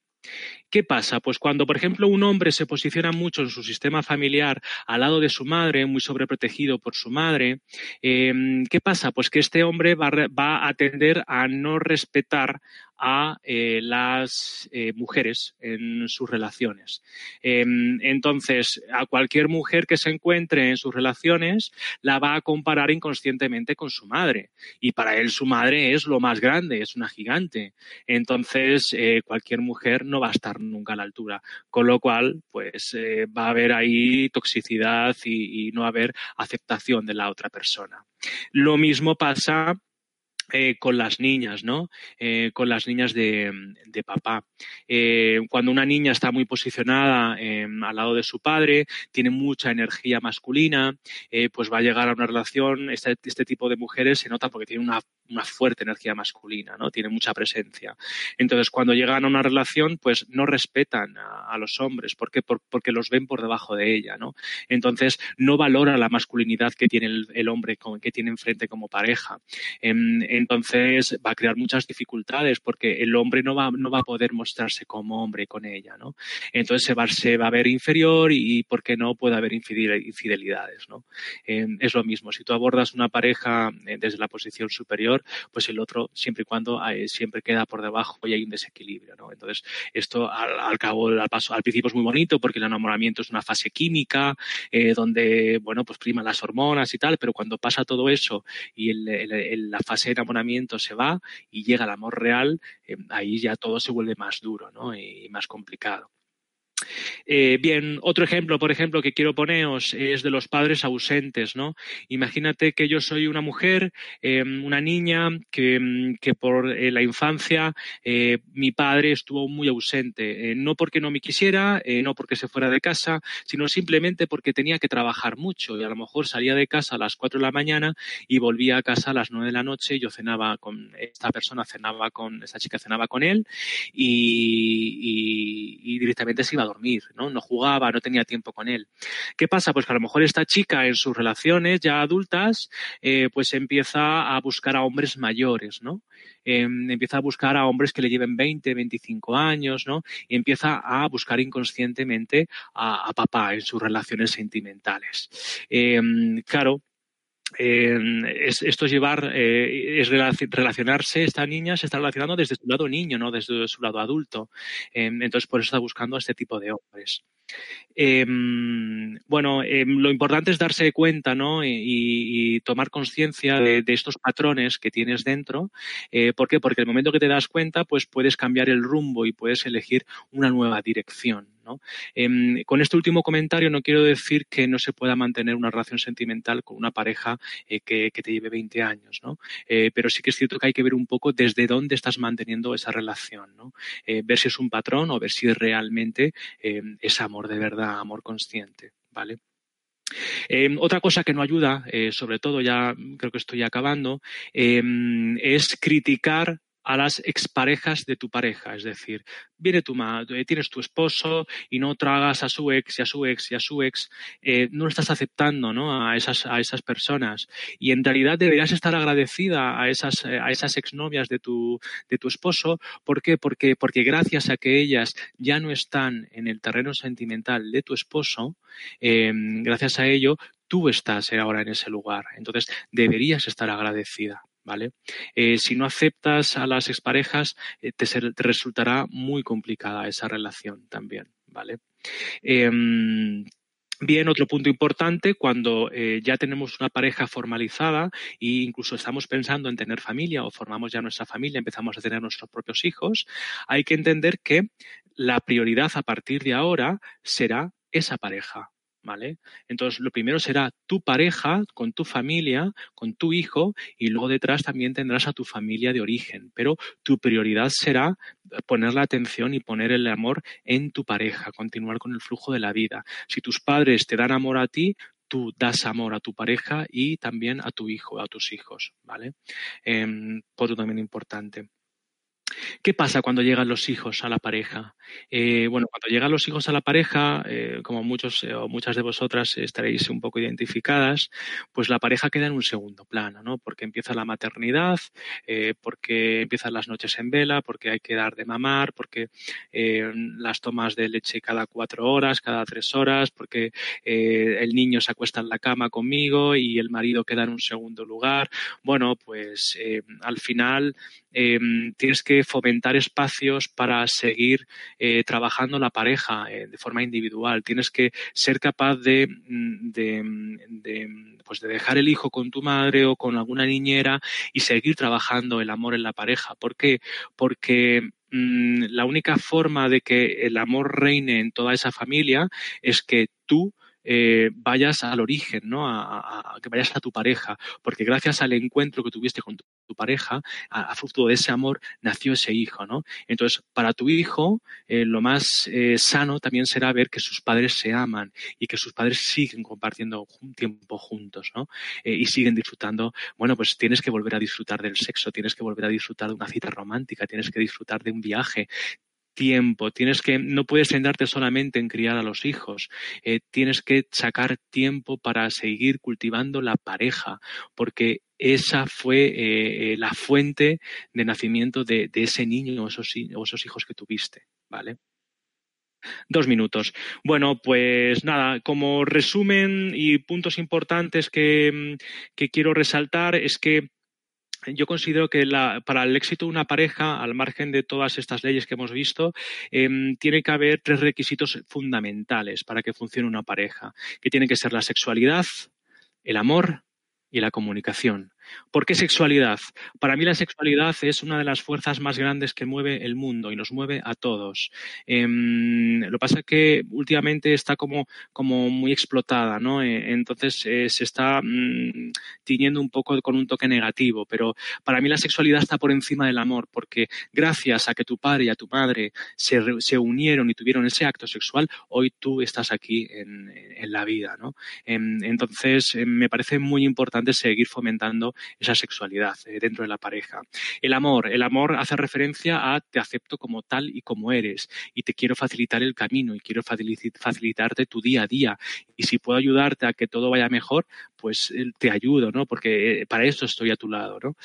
¿Qué pasa? Pues cuando, por ejemplo, un hombre se posiciona mucho en su sistema familiar al lado de su madre, muy sobreprotegido por su madre, em, ¿qué pasa? Pues que este hombre va, va, a tender a no respetar a eh, las eh, mujeres en sus relaciones. Em, entonces, a cualquier mujer que se encuentre en sus relaciones la va a comparar inconscientemente con su madre. Y para él su madre es lo más grande, es una gigante. Entonces, eh, cualquier mujer no va a estar nunca a la altura. Con lo cual, pues va a haber ahí toxicidad y, y no va a haber aceptación de la otra persona. Lo mismo pasa eh, con las niñas, ¿no? Eh, con las niñas de, papá. Eh, cuando una niña está muy posicionada al lado de su padre, tiene mucha energía masculina, pues va a llegar a una relación, este, este, tipo de mujeres se nota porque tiene una, fuerte energía masculina, ¿no? Tiene mucha presencia. Entonces, cuando llegan a una relación, pues no respetan a, los hombres, ¿por porque los ven por debajo de ella, ¿no? Entonces, no valora la masculinidad que tiene el, hombre que tiene enfrente como pareja. Entonces va a crear muchas dificultades porque el hombre no va, no va a poder mostrarse como hombre con ella, ¿no? Entonces se va, se va a ver inferior y, ¿por qué no puede haber infidelidades, ¿no? Em, es lo mismo, si tú abordas una pareja eh, desde la posición superior, pues el otro siempre y cuando eh, siempre queda por debajo y hay un desequilibrio, ¿no? Entonces esto al, cabo, al paso, al principio es muy bonito porque el enamoramiento es una fase química eh, donde, bueno, pues prima las hormonas y tal, pero cuando pasa todo eso y la fase de enamoramiento se va y llega el amor real, eh, ahí ya todo se vuelve más duro ¿no? y más complicado. Eh, bien, otro ejemplo, por ejemplo, que quiero poneros es de los padres ausentes, ¿no? Imagínate que yo soy una mujer, em, una niña, que, mm, por eh, la infancia eh, mi padre estuvo muy ausente, no porque no me quisiera, no porque se fuera de casa, sino simplemente porque tenía que trabajar mucho y a lo mejor salía de casa a las 4 de la mañana y volvía a casa a las 9 de la noche, yo cenaba con esta persona, cenaba con, esta chica cenaba con él y, y directamente se iba dormir, ¿no? No jugaba, no tenía tiempo con él. ¿Qué pasa? Pues que a lo mejor esta chica en sus relaciones ya adultas, eh, pues empieza a buscar a hombres mayores, ¿no? Em, empieza a buscar a hombres que le lleven 20, 25 años, ¿no? Y empieza a buscar inconscientemente a, papá en sus relaciones sentimentales. Em, claro, esto es llevar, eh, es relacionarse, esta niña se está relacionando desde su lado niño, no desde su lado adulto. Em, entonces, por eso está buscando a este tipo de hombres. Bueno, lo importante es darse cuenta ¿no? y, tomar conciencia de, estos patrones que tienes dentro. Eh, ¿Por qué? Porque el momento que te das cuenta, pues puedes cambiar el rumbo y puedes elegir una nueva dirección. Em, con este último comentario no quiero decir que no se pueda mantener una relación sentimental con una pareja eh, que, te lleve 20 años, ¿no? Eh, pero sí que es cierto que hay que ver un poco desde dónde estás manteniendo esa relación, ¿no? Eh, ver si es un patrón o ver si realmente em, es amor de verdad, amor consciente, ¿vale? Em, otra cosa que no ayuda, sobre todo ya creo que estoy acabando, es criticar a las exparejas de tu pareja. Es decir, viene tu madre, tienes tu esposo y no tragas a su ex y a su ex y a su ex, eh, no estás aceptando ¿no? a, esas, a esas personas. Y en realidad deberías estar agradecida a esas, eh, a esas exnovias de tu, de tu esposo. ¿Por qué? Porque, porque gracias a que ellas ya no están en el terreno sentimental de tu esposo, eh, gracias a ello, tú estás ahora en ese lugar. Entonces, deberías estar agradecida. ¿Vale? Eh, si no aceptas a las exparejas, eh, te, resultará muy complicada esa relación también, ¿vale? Em, bien, otro punto importante, cuando eh, ya tenemos una pareja formalizada e incluso estamos pensando en tener familia o formamos ya nuestra familia, empezamos a tener nuestros propios hijos, hay que entender que la prioridad a partir de ahora será esa pareja, ¿vale? Entonces, lo primero será tu pareja con tu familia, con tu hijo, y luego detrás también tendrás a tu familia de origen. Pero tu prioridad será poner la atención y poner el amor en tu pareja, continuar con el flujo de la vida. Si tus padres te dan amor a ti, tú das amor a tu pareja y también a tu hijo, a tus hijos, ¿vale? Eh, también importante. ¿Qué pasa cuando llegan los hijos a la pareja? Eh, bueno, cuando llegan los hijos a la pareja, eh, como muchos eh, o muchas de vosotras estaréis un poco identificadas, pues la pareja queda en un segundo plano, ¿no? Porque empieza la maternidad, porque empiezan las noches en vela, porque hay que dar de mamar, porque las tomas de leche cada cuatro horas, cada tres horas, porque el niño se acuesta en la cama conmigo y el marido queda en un segundo lugar. Bueno, pues al final tienes que fomentar espacios para seguir eh, trabajando la pareja eh, de forma individual. Tienes que ser capaz de, mm, mm, pues de dejar el hijo con tu madre o con alguna niñera y seguir trabajando el amor en la pareja. ¿Por qué? Porque mm, la única forma de que el amor reine en toda esa familia es que tú eh, vayas al origen, ¿no? A, que vayas a tu pareja, porque gracias al encuentro que tuviste con tu, pareja, a, fruto de ese amor, nació ese hijo, ¿no? Entonces, para tu hijo, eh, lo más eh, sano también será ver que sus padres se aman y que sus padres siguen compartiendo un tiempo juntos, ¿no? y siguen disfrutando. Bueno, pues tienes que volver a disfrutar del sexo, tienes que volver a disfrutar de una cita romántica, tienes que disfrutar de un viaje, tiempo, tienes que, no puedes centrarte solamente en criar a los hijos, eh, tienes que sacar tiempo para seguir cultivando la pareja, porque esa fue eh, eh, la fuente de nacimiento de, ese niño o esos, hijos que tuviste, ¿vale? Dos minutos. Bueno, pues nada, como resumen y puntos importantes que, que quiero resaltar es que yo considero que para el éxito de una pareja, al margen de todas estas leyes que hemos visto, em, tiene que haber tres requisitos fundamentales para que funcione una pareja, que tienen que ser la sexualidad, el amor y la comunicación. ¿Por qué sexualidad? Para mí la sexualidad es una de las fuerzas más grandes que mueve el mundo y nos mueve a todos. Em, lo pasa es que últimamente está como, como muy explotada, ¿no? Eh, entonces eh, se está mm, tiñendo un poco con un toque negativo, pero para mí la sexualidad está por encima del amor, porque gracias a que tu padre y a tu madre se, se unieron y tuvieron ese acto sexual, hoy tú estás aquí en, en la vida, ¿no? Em, entonces em, me parece muy importante seguir fomentando esa sexualidad eh, dentro de la pareja. El amor, el amor hace referencia a te acepto como tal y como eres y te quiero facilitar el camino y quiero facilitarte tu día a día y si puedo ayudarte a que todo vaya mejor, pues eh, te ayudo, ¿no? Porque eh, para eso estoy a tu lado, ¿no?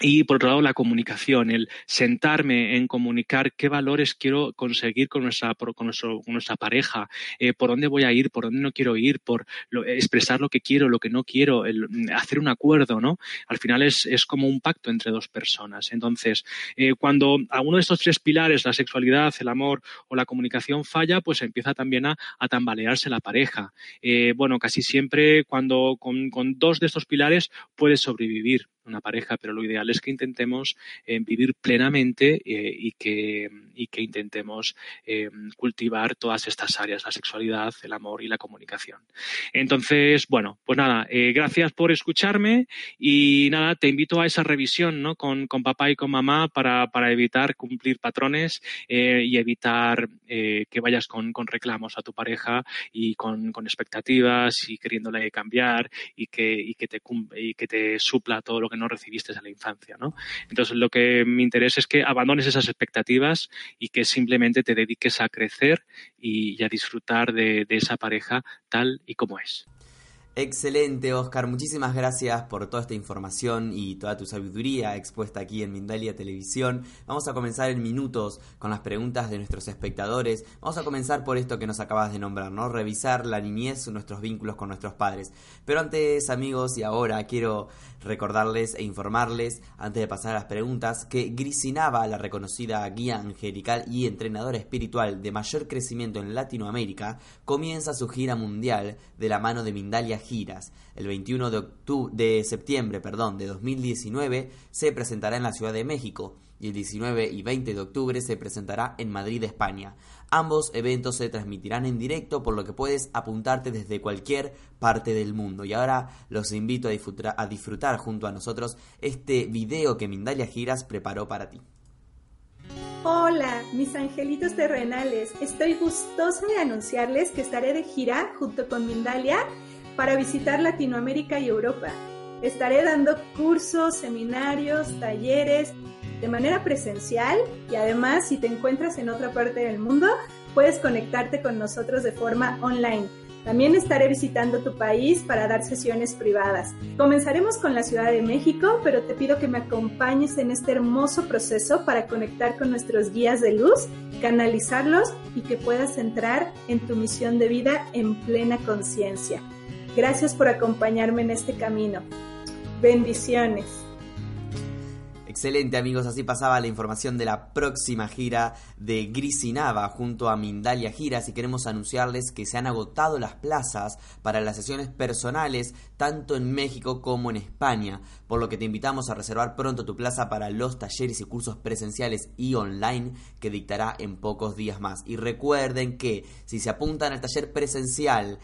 Y por otro lado, la comunicación, el sentarme en comunicar qué valores quiero conseguir con nuestra, con nuestra pareja, eh, por dónde voy a ir, por dónde no quiero ir, por expresar lo que quiero, lo que no quiero, el, hacer un acuerdo, ¿no? Al final es, es, como un pacto entre dos personas. Entonces, eh, cuando alguno de estos tres pilares, la sexualidad, el amor o la comunicación falla, pues empieza también a, a tambalearse la pareja. Eh, bueno, casi siempre cuando con, con dos de estos pilares puedes sobrevivir una pareja, pero lo ideal es que intentemos eh, vivir plenamente eh, y, que, y, que, intentemos eh, cultivar todas estas áreas, la sexualidad, el amor y la comunicación. Entonces, bueno, pues nada, gracias por escucharme y nada, te invito a esa revisión ¿no? con, con papá y con mamá para, para evitar cumplir patrones y evitar que vayas con, con, reclamos a tu pareja y con, con expectativas y queriéndole cambiar y que, y que, te, y que te supla todo lo que no recibiste en la infancia, ¿no? Entonces, lo que me interesa es que abandones esas expectativas y que simplemente te dediques a crecer y, a disfrutar de esa pareja tal y como es. Excelente, Oscar. Muchísimas gracias por toda esta información y toda tu sabiduría expuesta aquí en Mindalia Televisión. Vamos a comenzar en minutos con las preguntas de nuestros espectadores. Vamos a comenzar por esto que nos acabas de nombrar, ¿no? Revisar la niñez, nuestros vínculos con nuestros padres. Pero antes, amigos, y ahora quiero recordarles e informarles, antes de pasar a las preguntas, que Grisinava, la reconocida guía angelical y entrenadora espiritual de mayor crecimiento en Latinoamérica, comienza su gira mundial de la mano de Mindalia giras. El 21 de, de septiembre perdón, de 2019 se presentará en la Ciudad de México y el 19 y 20 de octubre se presentará en Madrid, España. Ambos eventos se transmitirán en directo, por lo que puedes apuntarte desde cualquier parte del mundo. Y ahora los invito a disfrutar, junto a nosotros este video que Mindalia Giras preparó para ti. Hola, mis angelitos terrenales. Estoy gustosa de anunciarles que estaré de gira junto con Mindalia para visitar Latinoamérica y Europa. Estaré dando cursos, seminarios, talleres de manera presencial y además si te encuentras en otra parte del mundo, puedes conectarte con nosotros de forma online. También estaré visitando tu país para dar sesiones privadas. Comenzaremos con la Ciudad de México, pero te pido que me acompañes en este hermoso proceso para conectar con nuestros guías de luz, canalizarlos y que puedas entrar en tu misión de vida en plena conciencia. Gracias por acompañarme en este camino. Bendiciones. Excelente amigos, así pasaba la información de la próxima gira de Grisinava junto a Mindalia Giras y queremos anunciarles que se han agotado las plazas para las sesiones personales tanto en México como en España, por lo que te invitamos a reservar pronto tu plaza para los talleres y cursos presenciales y online que dictará en pocos días más. Y recuerden que si se apuntan al taller presencial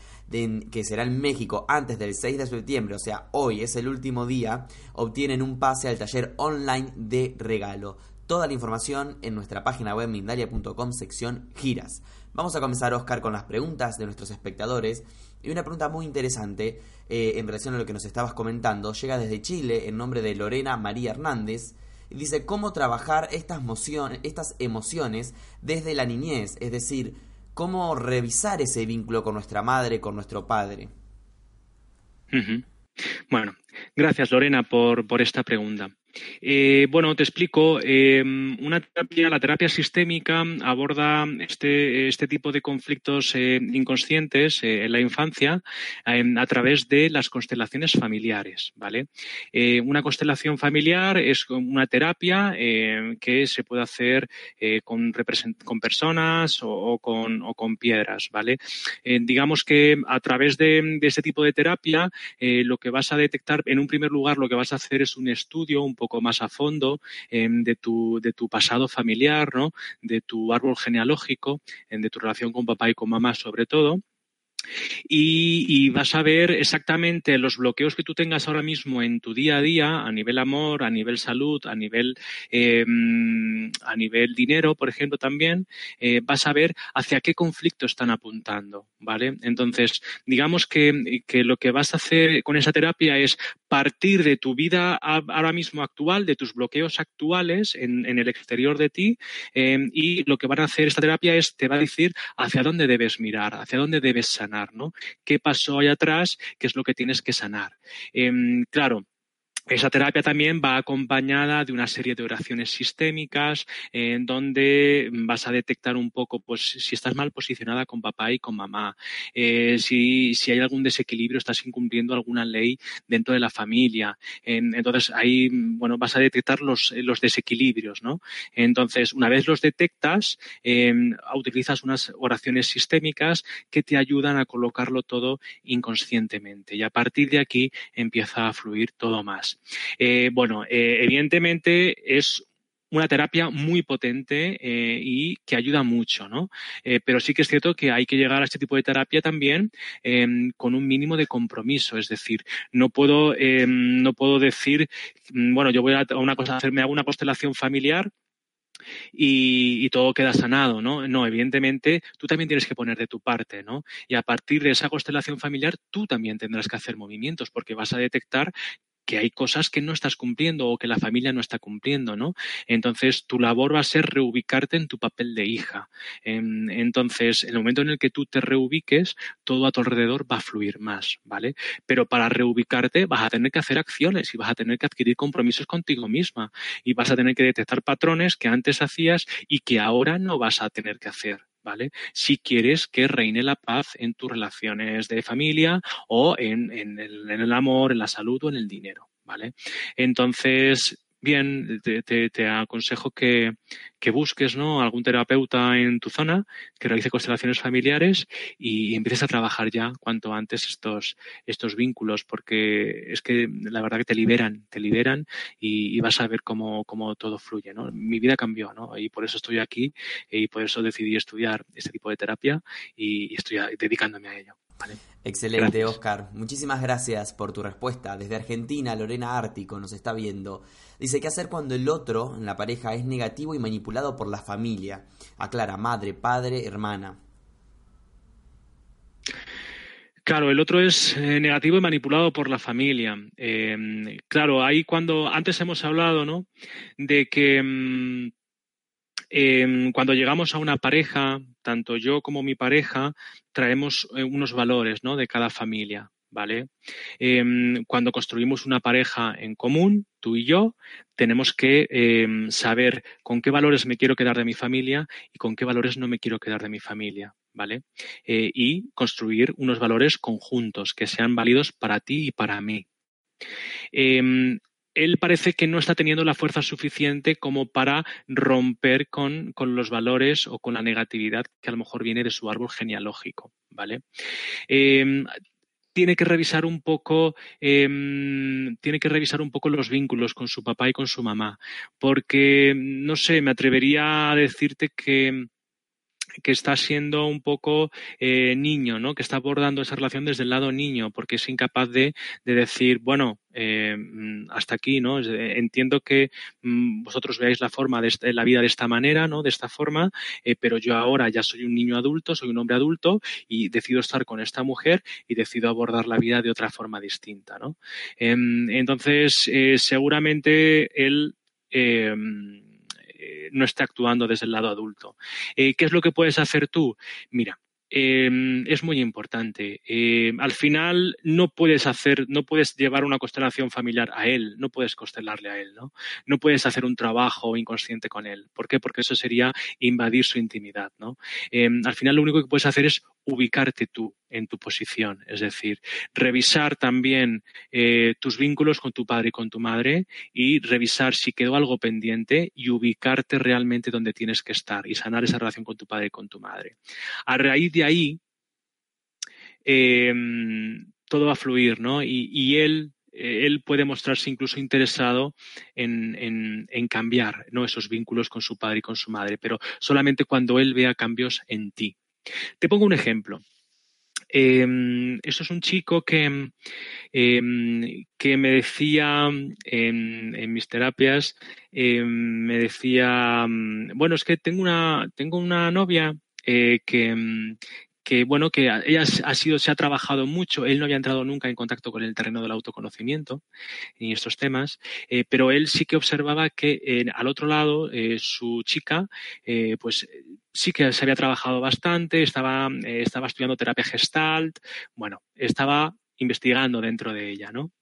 que será en México antes del 6 de septiembre, o sea, hoy es el último día, obtienen un pase al taller online de regalo. Toda la información en nuestra página web mindalia.com sección giras. Vamos a comenzar, Oscar, con las preguntas de nuestros espectadores. Y una pregunta muy interesante eh, en relación a lo que nos estabas comentando llega desde Chile en nombre de Lorena María Hernández. Y dice cómo trabajar estas, estas emociones desde la niñez, es decir, cómo revisar ese vínculo con nuestra madre, con nuestro padre. Bueno, gracias Lorena por, esta pregunta. Eh, bueno, te explico. Eh, una terapia, la terapia sistémica aborda este, este tipo de conflictos eh, inconscientes en la infancia a través de las constelaciones familiares, ¿vale? una constelación familiar es una terapia que se puede hacer con, con, personas o, con, o, con, piedras, ¿vale? digamos que a través de, de, este tipo de terapia lo que vas a detectar, en un primer lugar, lo que vas a hacer es un estudio un poco más a fondo em, de, tu, de tu pasado familiar, ¿no? de tu árbol genealógico, de tu relación con papá y con mamá sobre todo. Y, vas a ver exactamente los bloqueos que tú tengas ahora mismo en tu día a día, a nivel amor, a nivel salud, a nivel, em, a nivel dinero, por ejemplo, también, eh, vas a ver hacia qué conflicto están apuntando, ¿vale? Entonces, digamos que, lo que vas a hacer con esa terapia es partir de tu vida ahora mismo actual, de tus bloqueos actuales en, el exterior de ti, em, y lo que van a hacer esta terapia es, te va a decir hacia dónde debes mirar, hacia dónde debes sanar ¿no? ¿Qué pasó ahí atrás? ¿Qué es lo que tienes que sanar? Em, claro, esa terapia también va acompañada de una serie de oraciones sistémicas en donde vas a detectar un poco pues si estás mal posicionada con papá y con mamá, eh, si, si, hay algún desequilibrio, estás incumpliendo alguna ley dentro de la familia. entonces ahí bueno, vas a detectar los, los desequilibrios. ¿no? Entonces, una vez los detectas, em, utilizas unas oraciones sistémicas que te ayudan a colocarlo todo inconscientemente y a partir de aquí empieza a fluir todo más. Eh, bueno, eh, evidentemente es una terapia muy potente eh, y que ayuda mucho, ¿no? pero sí que es cierto que hay que llegar a este tipo de terapia también em, con un mínimo de compromiso, es decir, no puedo, em, no puedo decir, mm, bueno, yo voy a una cosa, hacerme una constelación familiar y, todo queda sanado, ¿no? No, evidentemente tú también tienes que poner de tu parte, ¿no? Y a partir de esa constelación familiar tú también tendrás que hacer movimientos porque vas a detectar que hay cosas que no estás cumpliendo o que la familia no está cumpliendo, ¿no? Entonces, tu labor va a ser reubicarte en tu papel de hija. Em, entonces, en el momento en el que tú te reubiques, todo a tu alrededor va a fluir más, ¿vale? Pero para reubicarte vas a tener que hacer acciones y vas a tener que adquirir compromisos contigo misma y vas a tener que detectar patrones que antes hacías y que ahora no vas a tener que hacer. ¿Vale? Si quieres que reine la paz en tus relaciones de familia o en, en, el, el amor, en la salud o en el dinero, ¿vale? Entonces, bien, te, aconsejo que, busques ¿no? algún terapeuta en tu zona que realice constelaciones familiares y empieces a trabajar ya cuanto antes estos, estos vínculos, porque es que la verdad que te liberan, te liberan y, vas a ver cómo, cómo, todo fluye. ¿no? Mi vida cambió ¿no? y por eso estoy aquí y por eso decidí estudiar este tipo de terapia y estoy dedicándome a ello. Excelente, Oscar. Muchísimas gracias por tu respuesta. Desde Argentina, Lorena Ártico nos está viendo. Dice, ¿qué hacer cuando el otro en la pareja es negativo y manipulado por la familia? Aclara, madre, padre, hermana. Claro, el otro es eh, negativo y manipulado por la familia. Eh, claro, ahí cuando antes hemos hablado, ¿no? De que mm, Em, cuando llegamos a una pareja, tanto yo como mi pareja, traemos eh, unos valores ¿no? de cada familia. ¿Vale? Em, cuando construimos una pareja en común, tú y yo, tenemos que em, saber con qué valores me quiero quedar de mi familia y con qué valores no me quiero quedar de mi familia. ¿Vale? Eh, y construir unos valores conjuntos que sean válidos para ti y para mí él parece que no está teniendo la fuerza suficiente como para romper con, los valores o con la negatividad que a lo mejor viene de su árbol genealógico, ¿vale? Em, tiene que revisar un poco em, tiene que revisar un poco los vínculos con su papá y con su mamá porque no sé me atrevería a decirte que que está siendo un poco eh, niño, ¿no? Que está abordando esa relación desde el lado niño, porque es incapaz de, decir, bueno, eh, mm, hasta aquí, ¿no? Entiendo que mm, vosotros veáis la forma de la vida de esta manera, ¿no? De esta forma, eh, pero yo ahora ya soy un niño adulto, soy un hombre adulto y decido estar con esta mujer y decido abordar la vida de otra forma distinta, ¿no? Em, entonces, seguramente él em, no esté actuando desde el lado adulto. Eh, ¿Qué es lo que puedes hacer tú? Mira, em, es muy importante. Em, al final no puedes hacer, no puedes llevar una constelación familiar a él, no puedes constelarle a él, ¿no? No puedes hacer un trabajo inconsciente con él. ¿Por qué? Porque eso sería invadir su intimidad, ¿no? Em, al final lo único que puedes hacer es ubicarte tú en tu posición, es decir, revisar también eh, tus vínculos con tu padre y con tu madre y revisar si quedó algo pendiente y ubicarte realmente donde tienes que estar y sanar esa relación con tu padre y con tu madre. A raíz de ahí, em, todo va a fluir, ¿no? Y, él eh, él puede mostrarse incluso interesado en, en, cambiar ¿no? esos vínculos con su padre y con su madre, pero solamente cuando él vea cambios en ti. Te pongo un ejemplo. Eh, eso es un chico que, em, que me decía en, mis terapias, em, me decía, bueno, es que tengo una, tengo una novia eh, que, que bueno, que ella ha sido, se ha trabajado mucho, él no había entrado nunca en contacto con el terreno del autoconocimiento y estos temas, eh, pero él sí que observaba que al otro lado eh, su chica, eh, pues sí que se había trabajado bastante, estaba, estaba estudiando terapia gestalt, bueno, estaba investigando dentro de ella, ¿no?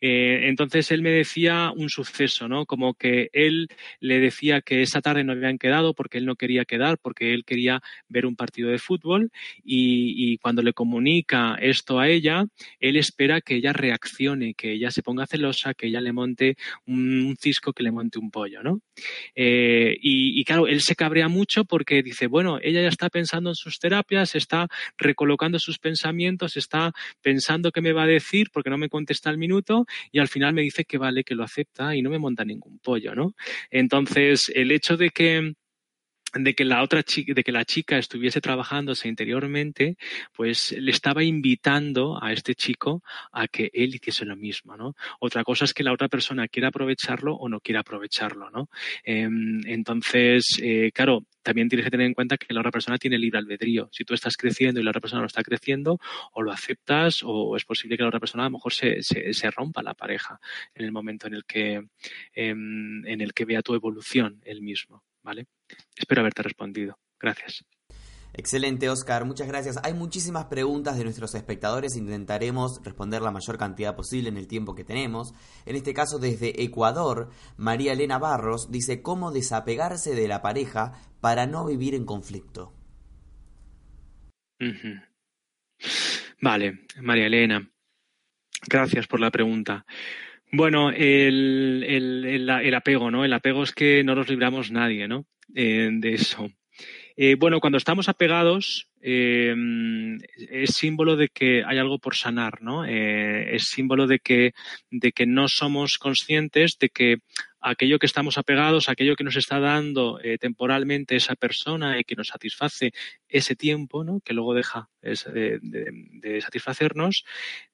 Eh, entonces él me decía un suceso, ¿no? Como que él le decía que esa tarde no habían quedado porque él no quería quedar, porque él quería ver un partido de fútbol y, cuando le comunica esto a ella, él espera que ella reaccione, que ella se ponga celosa, que ella le monte un, cisco, que le monte un pollo, ¿no? Eh, y, y claro, él se cabrea mucho porque dice, bueno, ella ya está pensando en sus terapias, está recolocando sus pensamientos, está pensando que me va a decir porque no me contesta al minuto y al final me dice que vale, que lo acepta y no me monta ningún pollo, ¿no? Entonces, el hecho de que de que la otra chica, de que la chica estuviese trabajándose interiormente, pues le estaba invitando a este chico a que él hiciese lo mismo, ¿no? Otra cosa es que la otra persona quiera aprovecharlo o no quiera aprovecharlo, ¿no? Em, entonces, eh, claro, también tienes que tener en cuenta que la otra persona tiene libre albedrío. Si tú estás creciendo y la otra persona no está creciendo, o lo aceptas, o es posible que la otra persona a lo mejor se, se, rompa la pareja en el momento en el que, em, en el que vea tu evolución él mismo, ¿vale? Espero haberte respondido. Gracias. Excelente, Oscar. Muchas gracias. Hay muchísimas preguntas de nuestros espectadores. Intentaremos responder la mayor cantidad posible en el tiempo que tenemos. En este caso, desde Ecuador, María Elena Barros dice cómo desapegarse de la pareja para no vivir en conflicto. Vale, María Elena. Gracias por la pregunta. Bueno, el, el, apego, ¿no? El apego es que no nos libramos nadie, ¿no? Eh, de eso. Eh, bueno, cuando estamos apegados, eh, es símbolo de que hay algo por sanar, ¿no? es símbolo de que, de que no somos conscientes de que aquello que estamos apegados, aquello que nos está dando temporalmente esa persona y que nos satisface ese tiempo, ¿no? que luego deja de, de, satisfacernos,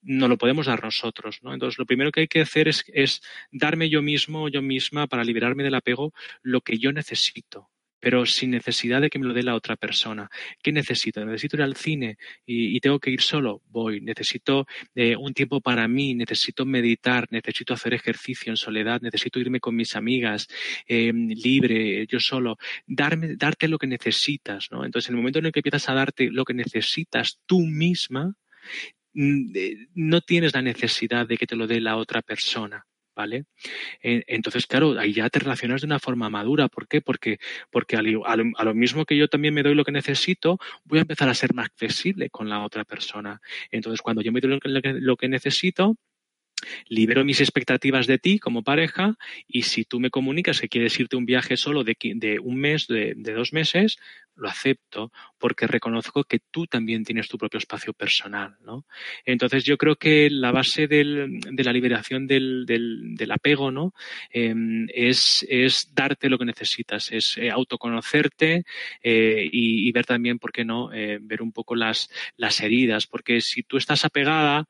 no lo podemos dar nosotros. ¿no? Entonces, lo primero que hay que hacer es, es darme yo mismo yo misma para liberarme del apego lo que yo necesito pero sin necesidad de que me lo dé la otra persona. ¿Qué necesito? Necesito ir al cine y, tengo que ir solo. Voy. Necesito eh, un tiempo para mí, necesito meditar, necesito hacer ejercicio en soledad, necesito irme con mis amigas, eh, libre, yo solo. Darme, darte lo que necesitas, ¿no? Entonces, en el momento en el que empiezas a darte lo que necesitas tú misma, mm, eh, no tienes la necesidad de que te lo dé la otra persona. ¿Vale? Entonces, claro, ahí ya te relacionas de una forma madura. ¿Por qué? Porque, porque a lo, mismo que yo también me doy lo que necesito, voy a empezar a ser más flexible con la otra persona. Entonces, cuando yo me doy lo que necesito, libero mis expectativas de ti como pareja y si tú me comunicas que quieres irte un viaje solo de, de un mes, de, dos meses, lo acepto porque reconozco que tú también tienes tu propio espacio personal. ¿no? Entonces yo creo que la base de la liberación del, del, apego ¿no? Em, es, darte lo que necesitas, es eh, autoconocerte eh, y, ver también, ¿por qué no?, eh, ver un poco las, heridas, porque si tú estás apegada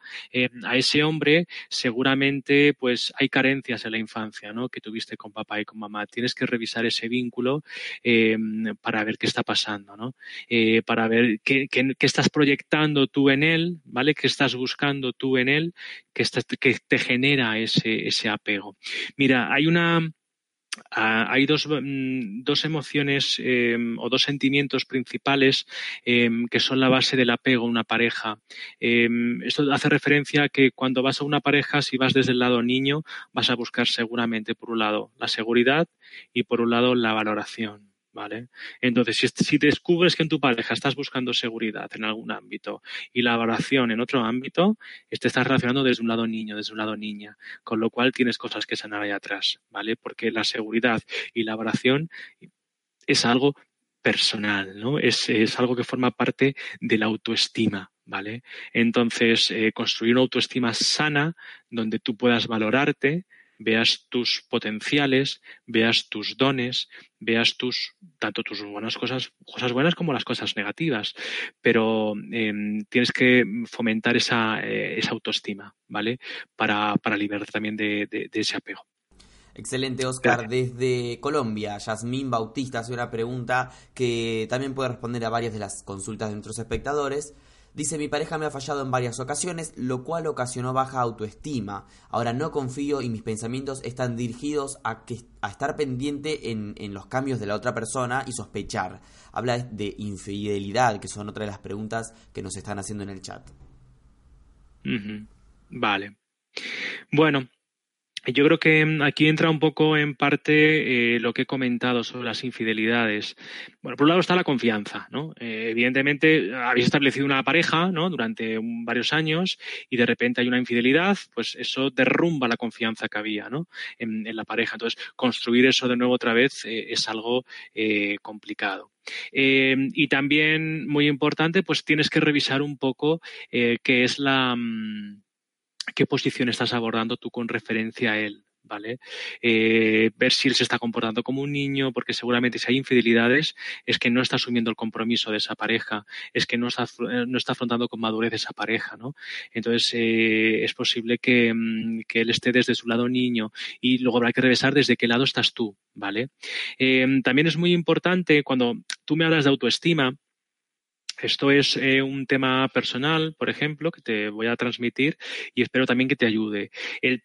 a ese hombre, seguramente pues hay carencias en la infancia ¿no? que tuviste con papá y con mamá. Tienes que revisar ese vínculo para ver qué está pasando ¿no? Eh, para ver qué, estás proyectando tú en él, ¿vale? ¿Qué estás buscando tú en él que, que te genera ese, ese apego? Mira, hay una, hay dos, mm, emociones em, o dos sentimientos principales em, que son la base del apego a una pareja. Em, esto hace referencia a que cuando vas a una pareja, si vas desde el lado niño, vas a buscar seguramente, por un lado, la seguridad y por un lado, la valoración. ¿Vale? Entonces, si, descubres que en tu pareja estás buscando seguridad en algún ámbito y la valoración en otro ámbito, te estás relacionando desde un lado niño, desde un lado niña, con lo cual tienes cosas que sanar ahí atrás, ¿vale? Porque la seguridad y la valoración es algo personal, ¿no? Es, algo que forma parte de la autoestima, ¿vale? Entonces, eh, construir una autoestima sana donde tú puedas valorarte, veas tus potenciales, veas tus dones, veas tus tanto tus buenas cosas, cosas buenas como las cosas negativas, pero em, tienes que fomentar esa, eh, esa autoestima, ¿vale? Para, para liberarte también de, ese apego. Excelente, Oscar. Desde Colombia, Yasmín Bautista hace una pregunta que también puede responder a varias de las consultas de nuestros espectadores. Dice, mi pareja me ha fallado en varias ocasiones, lo cual ocasionó baja autoestima. Ahora no confío y mis pensamientos están dirigidos a, estar pendiente en, los cambios de la otra persona y sospechar. Habla de infidelidad, que son otra de las preguntas que nos están haciendo en el chat. Vale. Bueno, yo creo que mm, aquí entra un poco en parte eh, lo que he comentado sobre las infidelidades. Bueno, por un lado está la confianza, ¿no? Eh, evidentemente habéis establecido una pareja, ¿no? Durante varios años y de repente hay una infidelidad, pues eso derrumba la confianza que había, ¿no? En, la pareja. Entonces, construir eso de nuevo otra vez eh, es algo complicado. y también, muy importante, pues tienes que revisar un poco qué es la... Qué posición estás abordando tú con referencia a él. ¿Vale? Eh, ver si él se está comportando como un niño, porque seguramente si hay infidelidades es que no está asumiendo el compromiso de esa pareja, es que no está, no está afrontando con madurez esa pareja, ¿no? Entonces eh, es posible que, mm, que, él esté desde su lado niño y luego habrá que revisar desde qué lado estás tú, ¿vale? Eh, también es muy importante cuando tú me hablas de autoestima, esto es eh, un tema personal, por ejemplo, que te voy a transmitir y espero también que te ayude. El,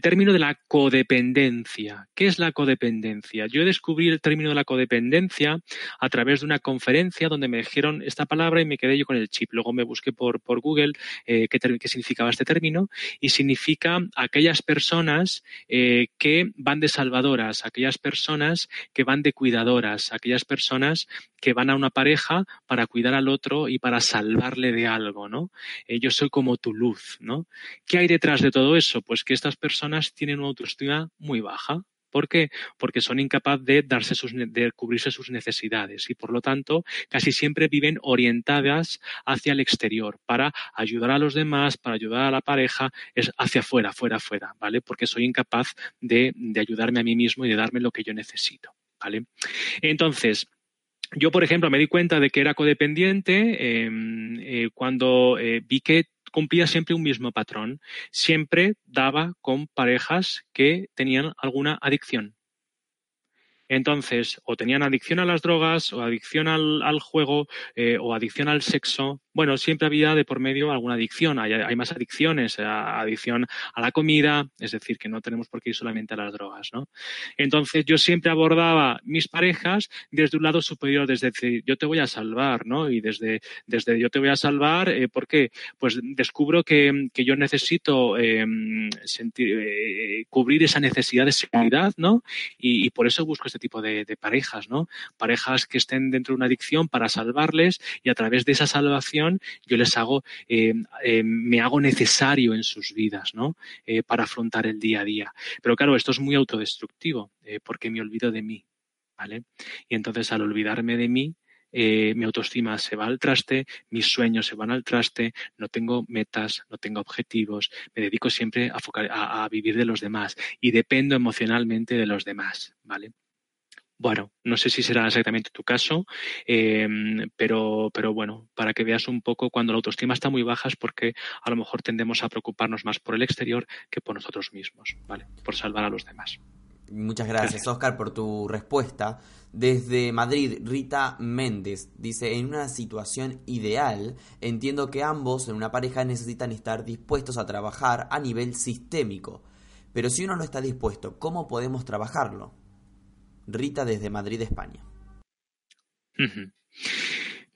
término de la codependencia. ¿Qué es la codependencia? Yo descubrí el término de la codependencia a través de una conferencia donde me dijeron esta palabra y me quedé yo con el chip. Luego me busqué por, Google eh, qué, qué, significaba este término y significa aquellas personas eh, que van de salvadoras, aquellas personas que van de cuidadoras, aquellas personas que van a una pareja para cuidar al otro y para salvarle de algo, ¿no? Eh, yo soy como tu luz, ¿no? ¿Qué hay detrás de todo eso? Pues que estas personas tienen una autoestima muy baja. ¿Por qué? Porque son incapaces de darse sus, de cubrirse sus necesidades y por lo tanto casi siempre viven orientadas hacia el exterior para ayudar a los demás, para ayudar a la pareja, es hacia afuera, fuera, fuera, ¿vale? Porque soy incapaz de, de ayudarme a mí mismo y de darme lo que yo necesito, ¿vale? Entonces, yo, por ejemplo, me di cuenta de que era codependiente em, eh, cuando eh, vi que cumplía siempre un mismo patrón. Siempre daba con parejas que tenían alguna adicción. Entonces, o tenían adicción a las drogas, o adicción al, juego, eh, o adicción al sexo, bueno, siempre había de por medio alguna adicción. Hay, más adicciones, adicción a la comida, es decir, que no tenemos por qué ir solamente a las drogas, ¿no? Entonces yo siempre abordaba mis parejas desde un lado superior, desde decir, yo te voy a salvar, ¿no? Y desde, desde yo te voy a salvar, eh, ¿por qué? Pues descubro que, yo necesito em, sentir, eh, cubrir esa necesidad de seguridad, ¿no? Y, por eso busco este tipo de, parejas. Parejas que estén dentro de una adicción para salvarles y a través de esa salvación yo les hago, eh, eh, me hago necesario en sus vidas. Eh, para afrontar el día a día. Pero claro, esto es muy autodestructivo, porque me olvido de mí, ¿vale? Y entonces al olvidarme de mí, mi autoestima se va al traste, mis sueños se van al traste, no tengo metas, no tengo objetivos, me dedico siempre a, a vivir de los demás y dependo emocionalmente de los demás, ¿vale? Bueno, no sé si será exactamente tu caso, em, pero, pero bueno, para que veas un poco cuando la autoestima está muy baja es porque a lo mejor tendemos a preocuparnos más por el exterior que por nosotros mismos, ¿vale? Por salvar a los demás. Muchas gracias, [LAUGHS] Oscar, por tu respuesta. Desde Madrid, Rita Méndez dice, en una situación ideal, entiendo que ambos en una pareja necesitan estar dispuestos a trabajar a nivel sistémico. Pero si uno no está dispuesto, ¿cómo podemos trabajarlo? Rita desde Madrid, España.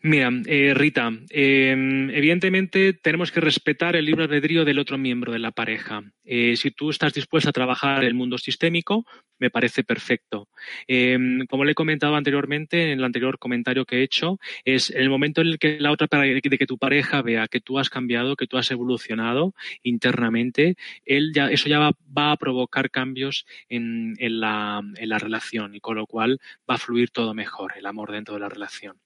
Mira, eh, Rita, em, evidentemente tenemos que respetar el libre albedrío del otro miembro de la pareja. Eh, si tú estás dispuesta a trabajar el mundo sistémico, me parece perfecto. Em, como le he comentado anteriormente, en el anterior comentario que he hecho, es el momento en el que la otra de que tu pareja vea que tú has cambiado, que tú has evolucionado internamente, él ya, eso ya va, a provocar cambios en la relación y con lo cual va a fluir todo mejor, el amor dentro de la relación.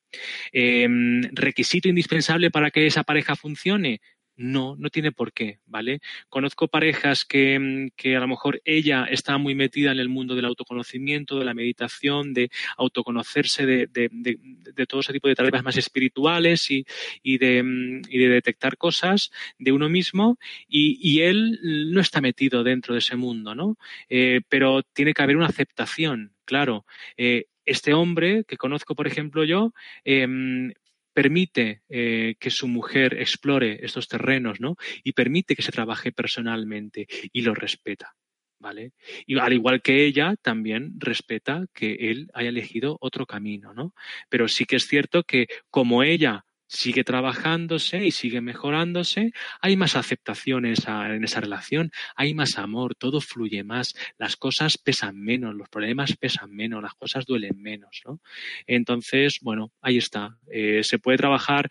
Em, requisito indispensable para que esa pareja funcione. No, no tiene por qué, ¿vale? Conozco parejas que, que, a lo mejor ella está muy metida en el mundo del autoconocimiento, de la meditación, de autoconocerse, de, de, todo ese tipo de tareas más espirituales y, y, de, y de detectar cosas de uno mismo y, y, él no está metido dentro de ese mundo, ¿no? Eh, pero tiene que haber una aceptación, claro. Eh, este hombre que conozco, por ejemplo, yo, em, permite eh, que su mujer explore estos terrenos, ¿no? Y permite que se trabaje personalmente y lo respeta. ¿Vale? Y al igual que ella, también respeta que él haya elegido otro camino, ¿no? Pero sí que es cierto que como ella sigue trabajándose y sigue mejorándose, hay más aceptación en esa, relación, hay más amor, todo fluye más, las cosas pesan menos, los problemas pesan menos, las cosas duelen menos, ¿no? Entonces, bueno, ahí está. Eh, se puede trabajar,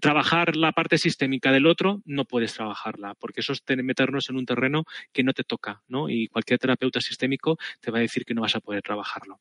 trabajar la parte sistémica del otro, no puedes trabajarla, porque eso es meternos en un terreno que no te toca, ¿no? Y cualquier terapeuta sistémico te va a decir que no vas a poder trabajarlo.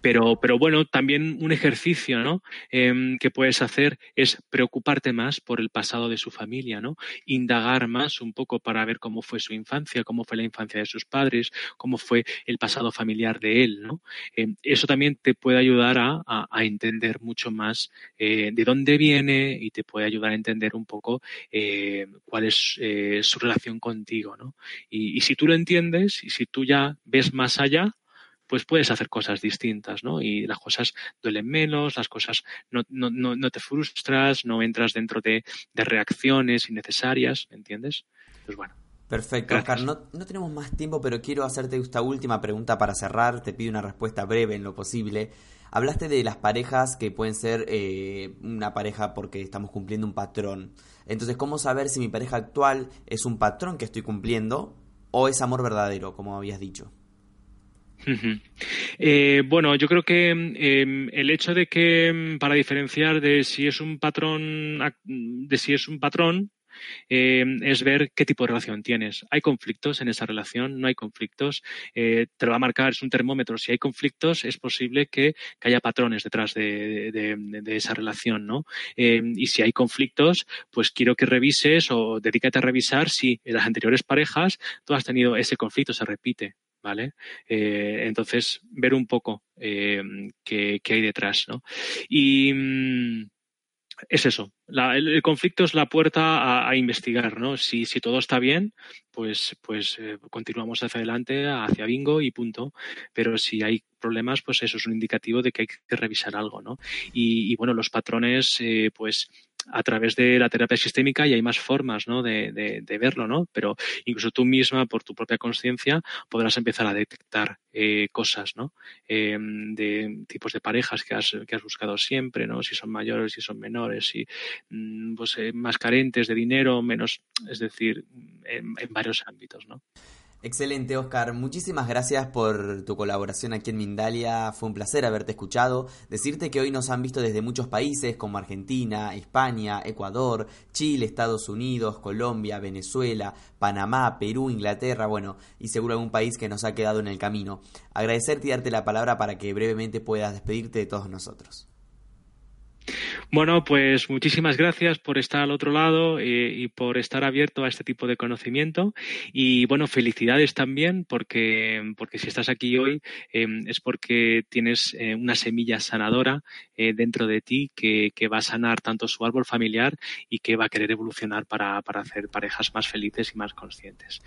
Pero, pero bueno, también un ejercicio ¿no? Em, que puedes hacer es preocuparte más por el pasado de su familia, ¿no? Indagar más un poco para ver cómo fue su infancia, cómo fue la infancia de sus padres, cómo fue el pasado familiar de él, ¿no? Em, eso también te puede ayudar a, entender mucho más eh, de dónde viene y te puede ayudar a entender un poco eh, cuál es eh, su relación contigo, ¿no? y si tú lo entiendes y si tú ya ves más allá, pues puedes hacer cosas distintas, ¿no? Y las cosas duelen menos, las cosas no, no, no, te frustras, no entras dentro de, reacciones innecesarias, ¿me entiendes? Pues bueno. Perfecto, Oscar. No, tenemos más tiempo, pero quiero hacerte esta última pregunta para cerrar. Te pido una respuesta breve en lo posible. Hablaste de las parejas que pueden ser eh, una pareja porque estamos cumpliendo un patrón. Entonces, ¿cómo saber si mi pareja actual es un patrón que estoy cumpliendo o es amor verdadero, como habías dicho? Eh, bueno, yo creo que em, el hecho de que em, para diferenciar de si es un patrón de si es un patrón em, es ver qué tipo de relación tienes. ¿Hay conflictos en esa relación? ¿No hay conflictos? Eh, te lo va a marcar, es un termómetro. Si hay conflictos, es posible que, haya patrones detrás de, esa relación, ¿no? y si hay conflictos, pues quiero que revises o dedícate a revisar si en las anteriores parejas tú has tenido ese conflicto, se repite. ¿Vale? Eh, entonces, ver un poco eh, qué, hay detrás, ¿no? Y mm, es eso. El, conflicto es la puerta a, investigar, ¿no? Si, si, todo está bien, pues, pues eh, continuamos hacia adelante, hacia bingo y punto. Pero si hay problemas, pues eso es un indicativo de que hay que revisar algo, ¿no? Y, y bueno, los patrones, pues a través de la terapia sistémica y hay más formas ¿no? de, de, verlo, ¿no? Pero incluso tú misma, por tu propia conciencia, podrás empezar a detectar eh, cosas, ¿no? Eh, de tipos de parejas que has, que has buscado siempre, ¿no? Si son mayores, si son menores, si pues, eh, más carentes de dinero, menos, es decir, en, en varios ámbitos, ¿no? Excelente, Oscar. Muchísimas gracias por tu colaboración aquí en Mindalia. Fue un placer haberte escuchado. Decirte que hoy nos han visto desde muchos países como Argentina, España, Ecuador, Chile, Estados Unidos, Colombia, Venezuela, Panamá, Perú, Inglaterra, bueno, y seguro algún país que nos ha quedado en el camino. Agradecerte y darte la palabra para que brevemente puedas despedirte de todos nosotros. Bueno, pues muchísimas gracias por estar al otro lado eh, y por estar abierto a este tipo de conocimiento. Y bueno, felicidades también porque, porque si estás aquí hoy em, es porque tienes eh, una semilla sanadora eh, dentro de ti que, que, va a sanar tanto su árbol familiar y que va a querer evolucionar para, para hacer parejas más felices y más conscientes.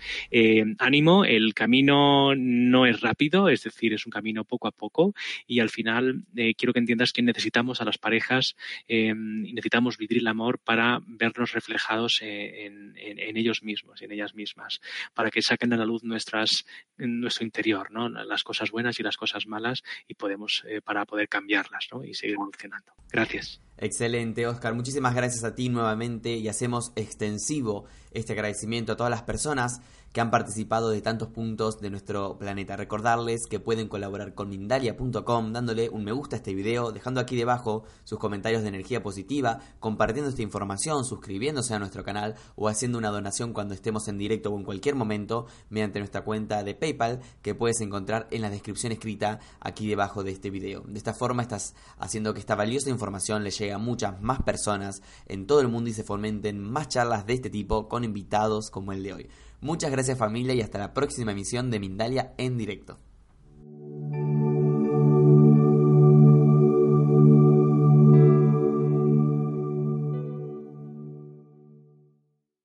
ánimo, el camino no es rápido, es decir, es un camino poco a poco y al final quiero que entiendas que necesitamos a las parejas em, necesitamos vivir el amor para vernos reflejados en, ellos mismos en ellas mismas, para que saquen a la luz nuestras, nuestro interior, ¿no? las cosas buenas y las cosas malas y podemos eh, para poder cambiarlas ¿no? y seguir evolucionando. Gracias. Excelente, Oscar. Muchísimas gracias a ti nuevamente y hacemos extensivo este agradecimiento a todas las personas que han participado de tantos puntos de nuestro planeta. Recordarles que pueden colaborar con Mindalia.com dándole un me gusta a este video, dejando aquí debajo sus comentarios de energía positiva, compartiendo esta información, suscribiéndose a nuestro canal o haciendo una donación cuando estemos en directo o en cualquier momento mediante nuestra cuenta de PayPal que puedes encontrar en la descripción escrita aquí debajo de este video. De esta forma estás haciendo que esta valiosa información le a muchas más personas en todo el mundo y se fomenten más charlas de este tipo con invitados como el de hoy. Muchas gracias familia y hasta la próxima emisión de Mindalia en directo.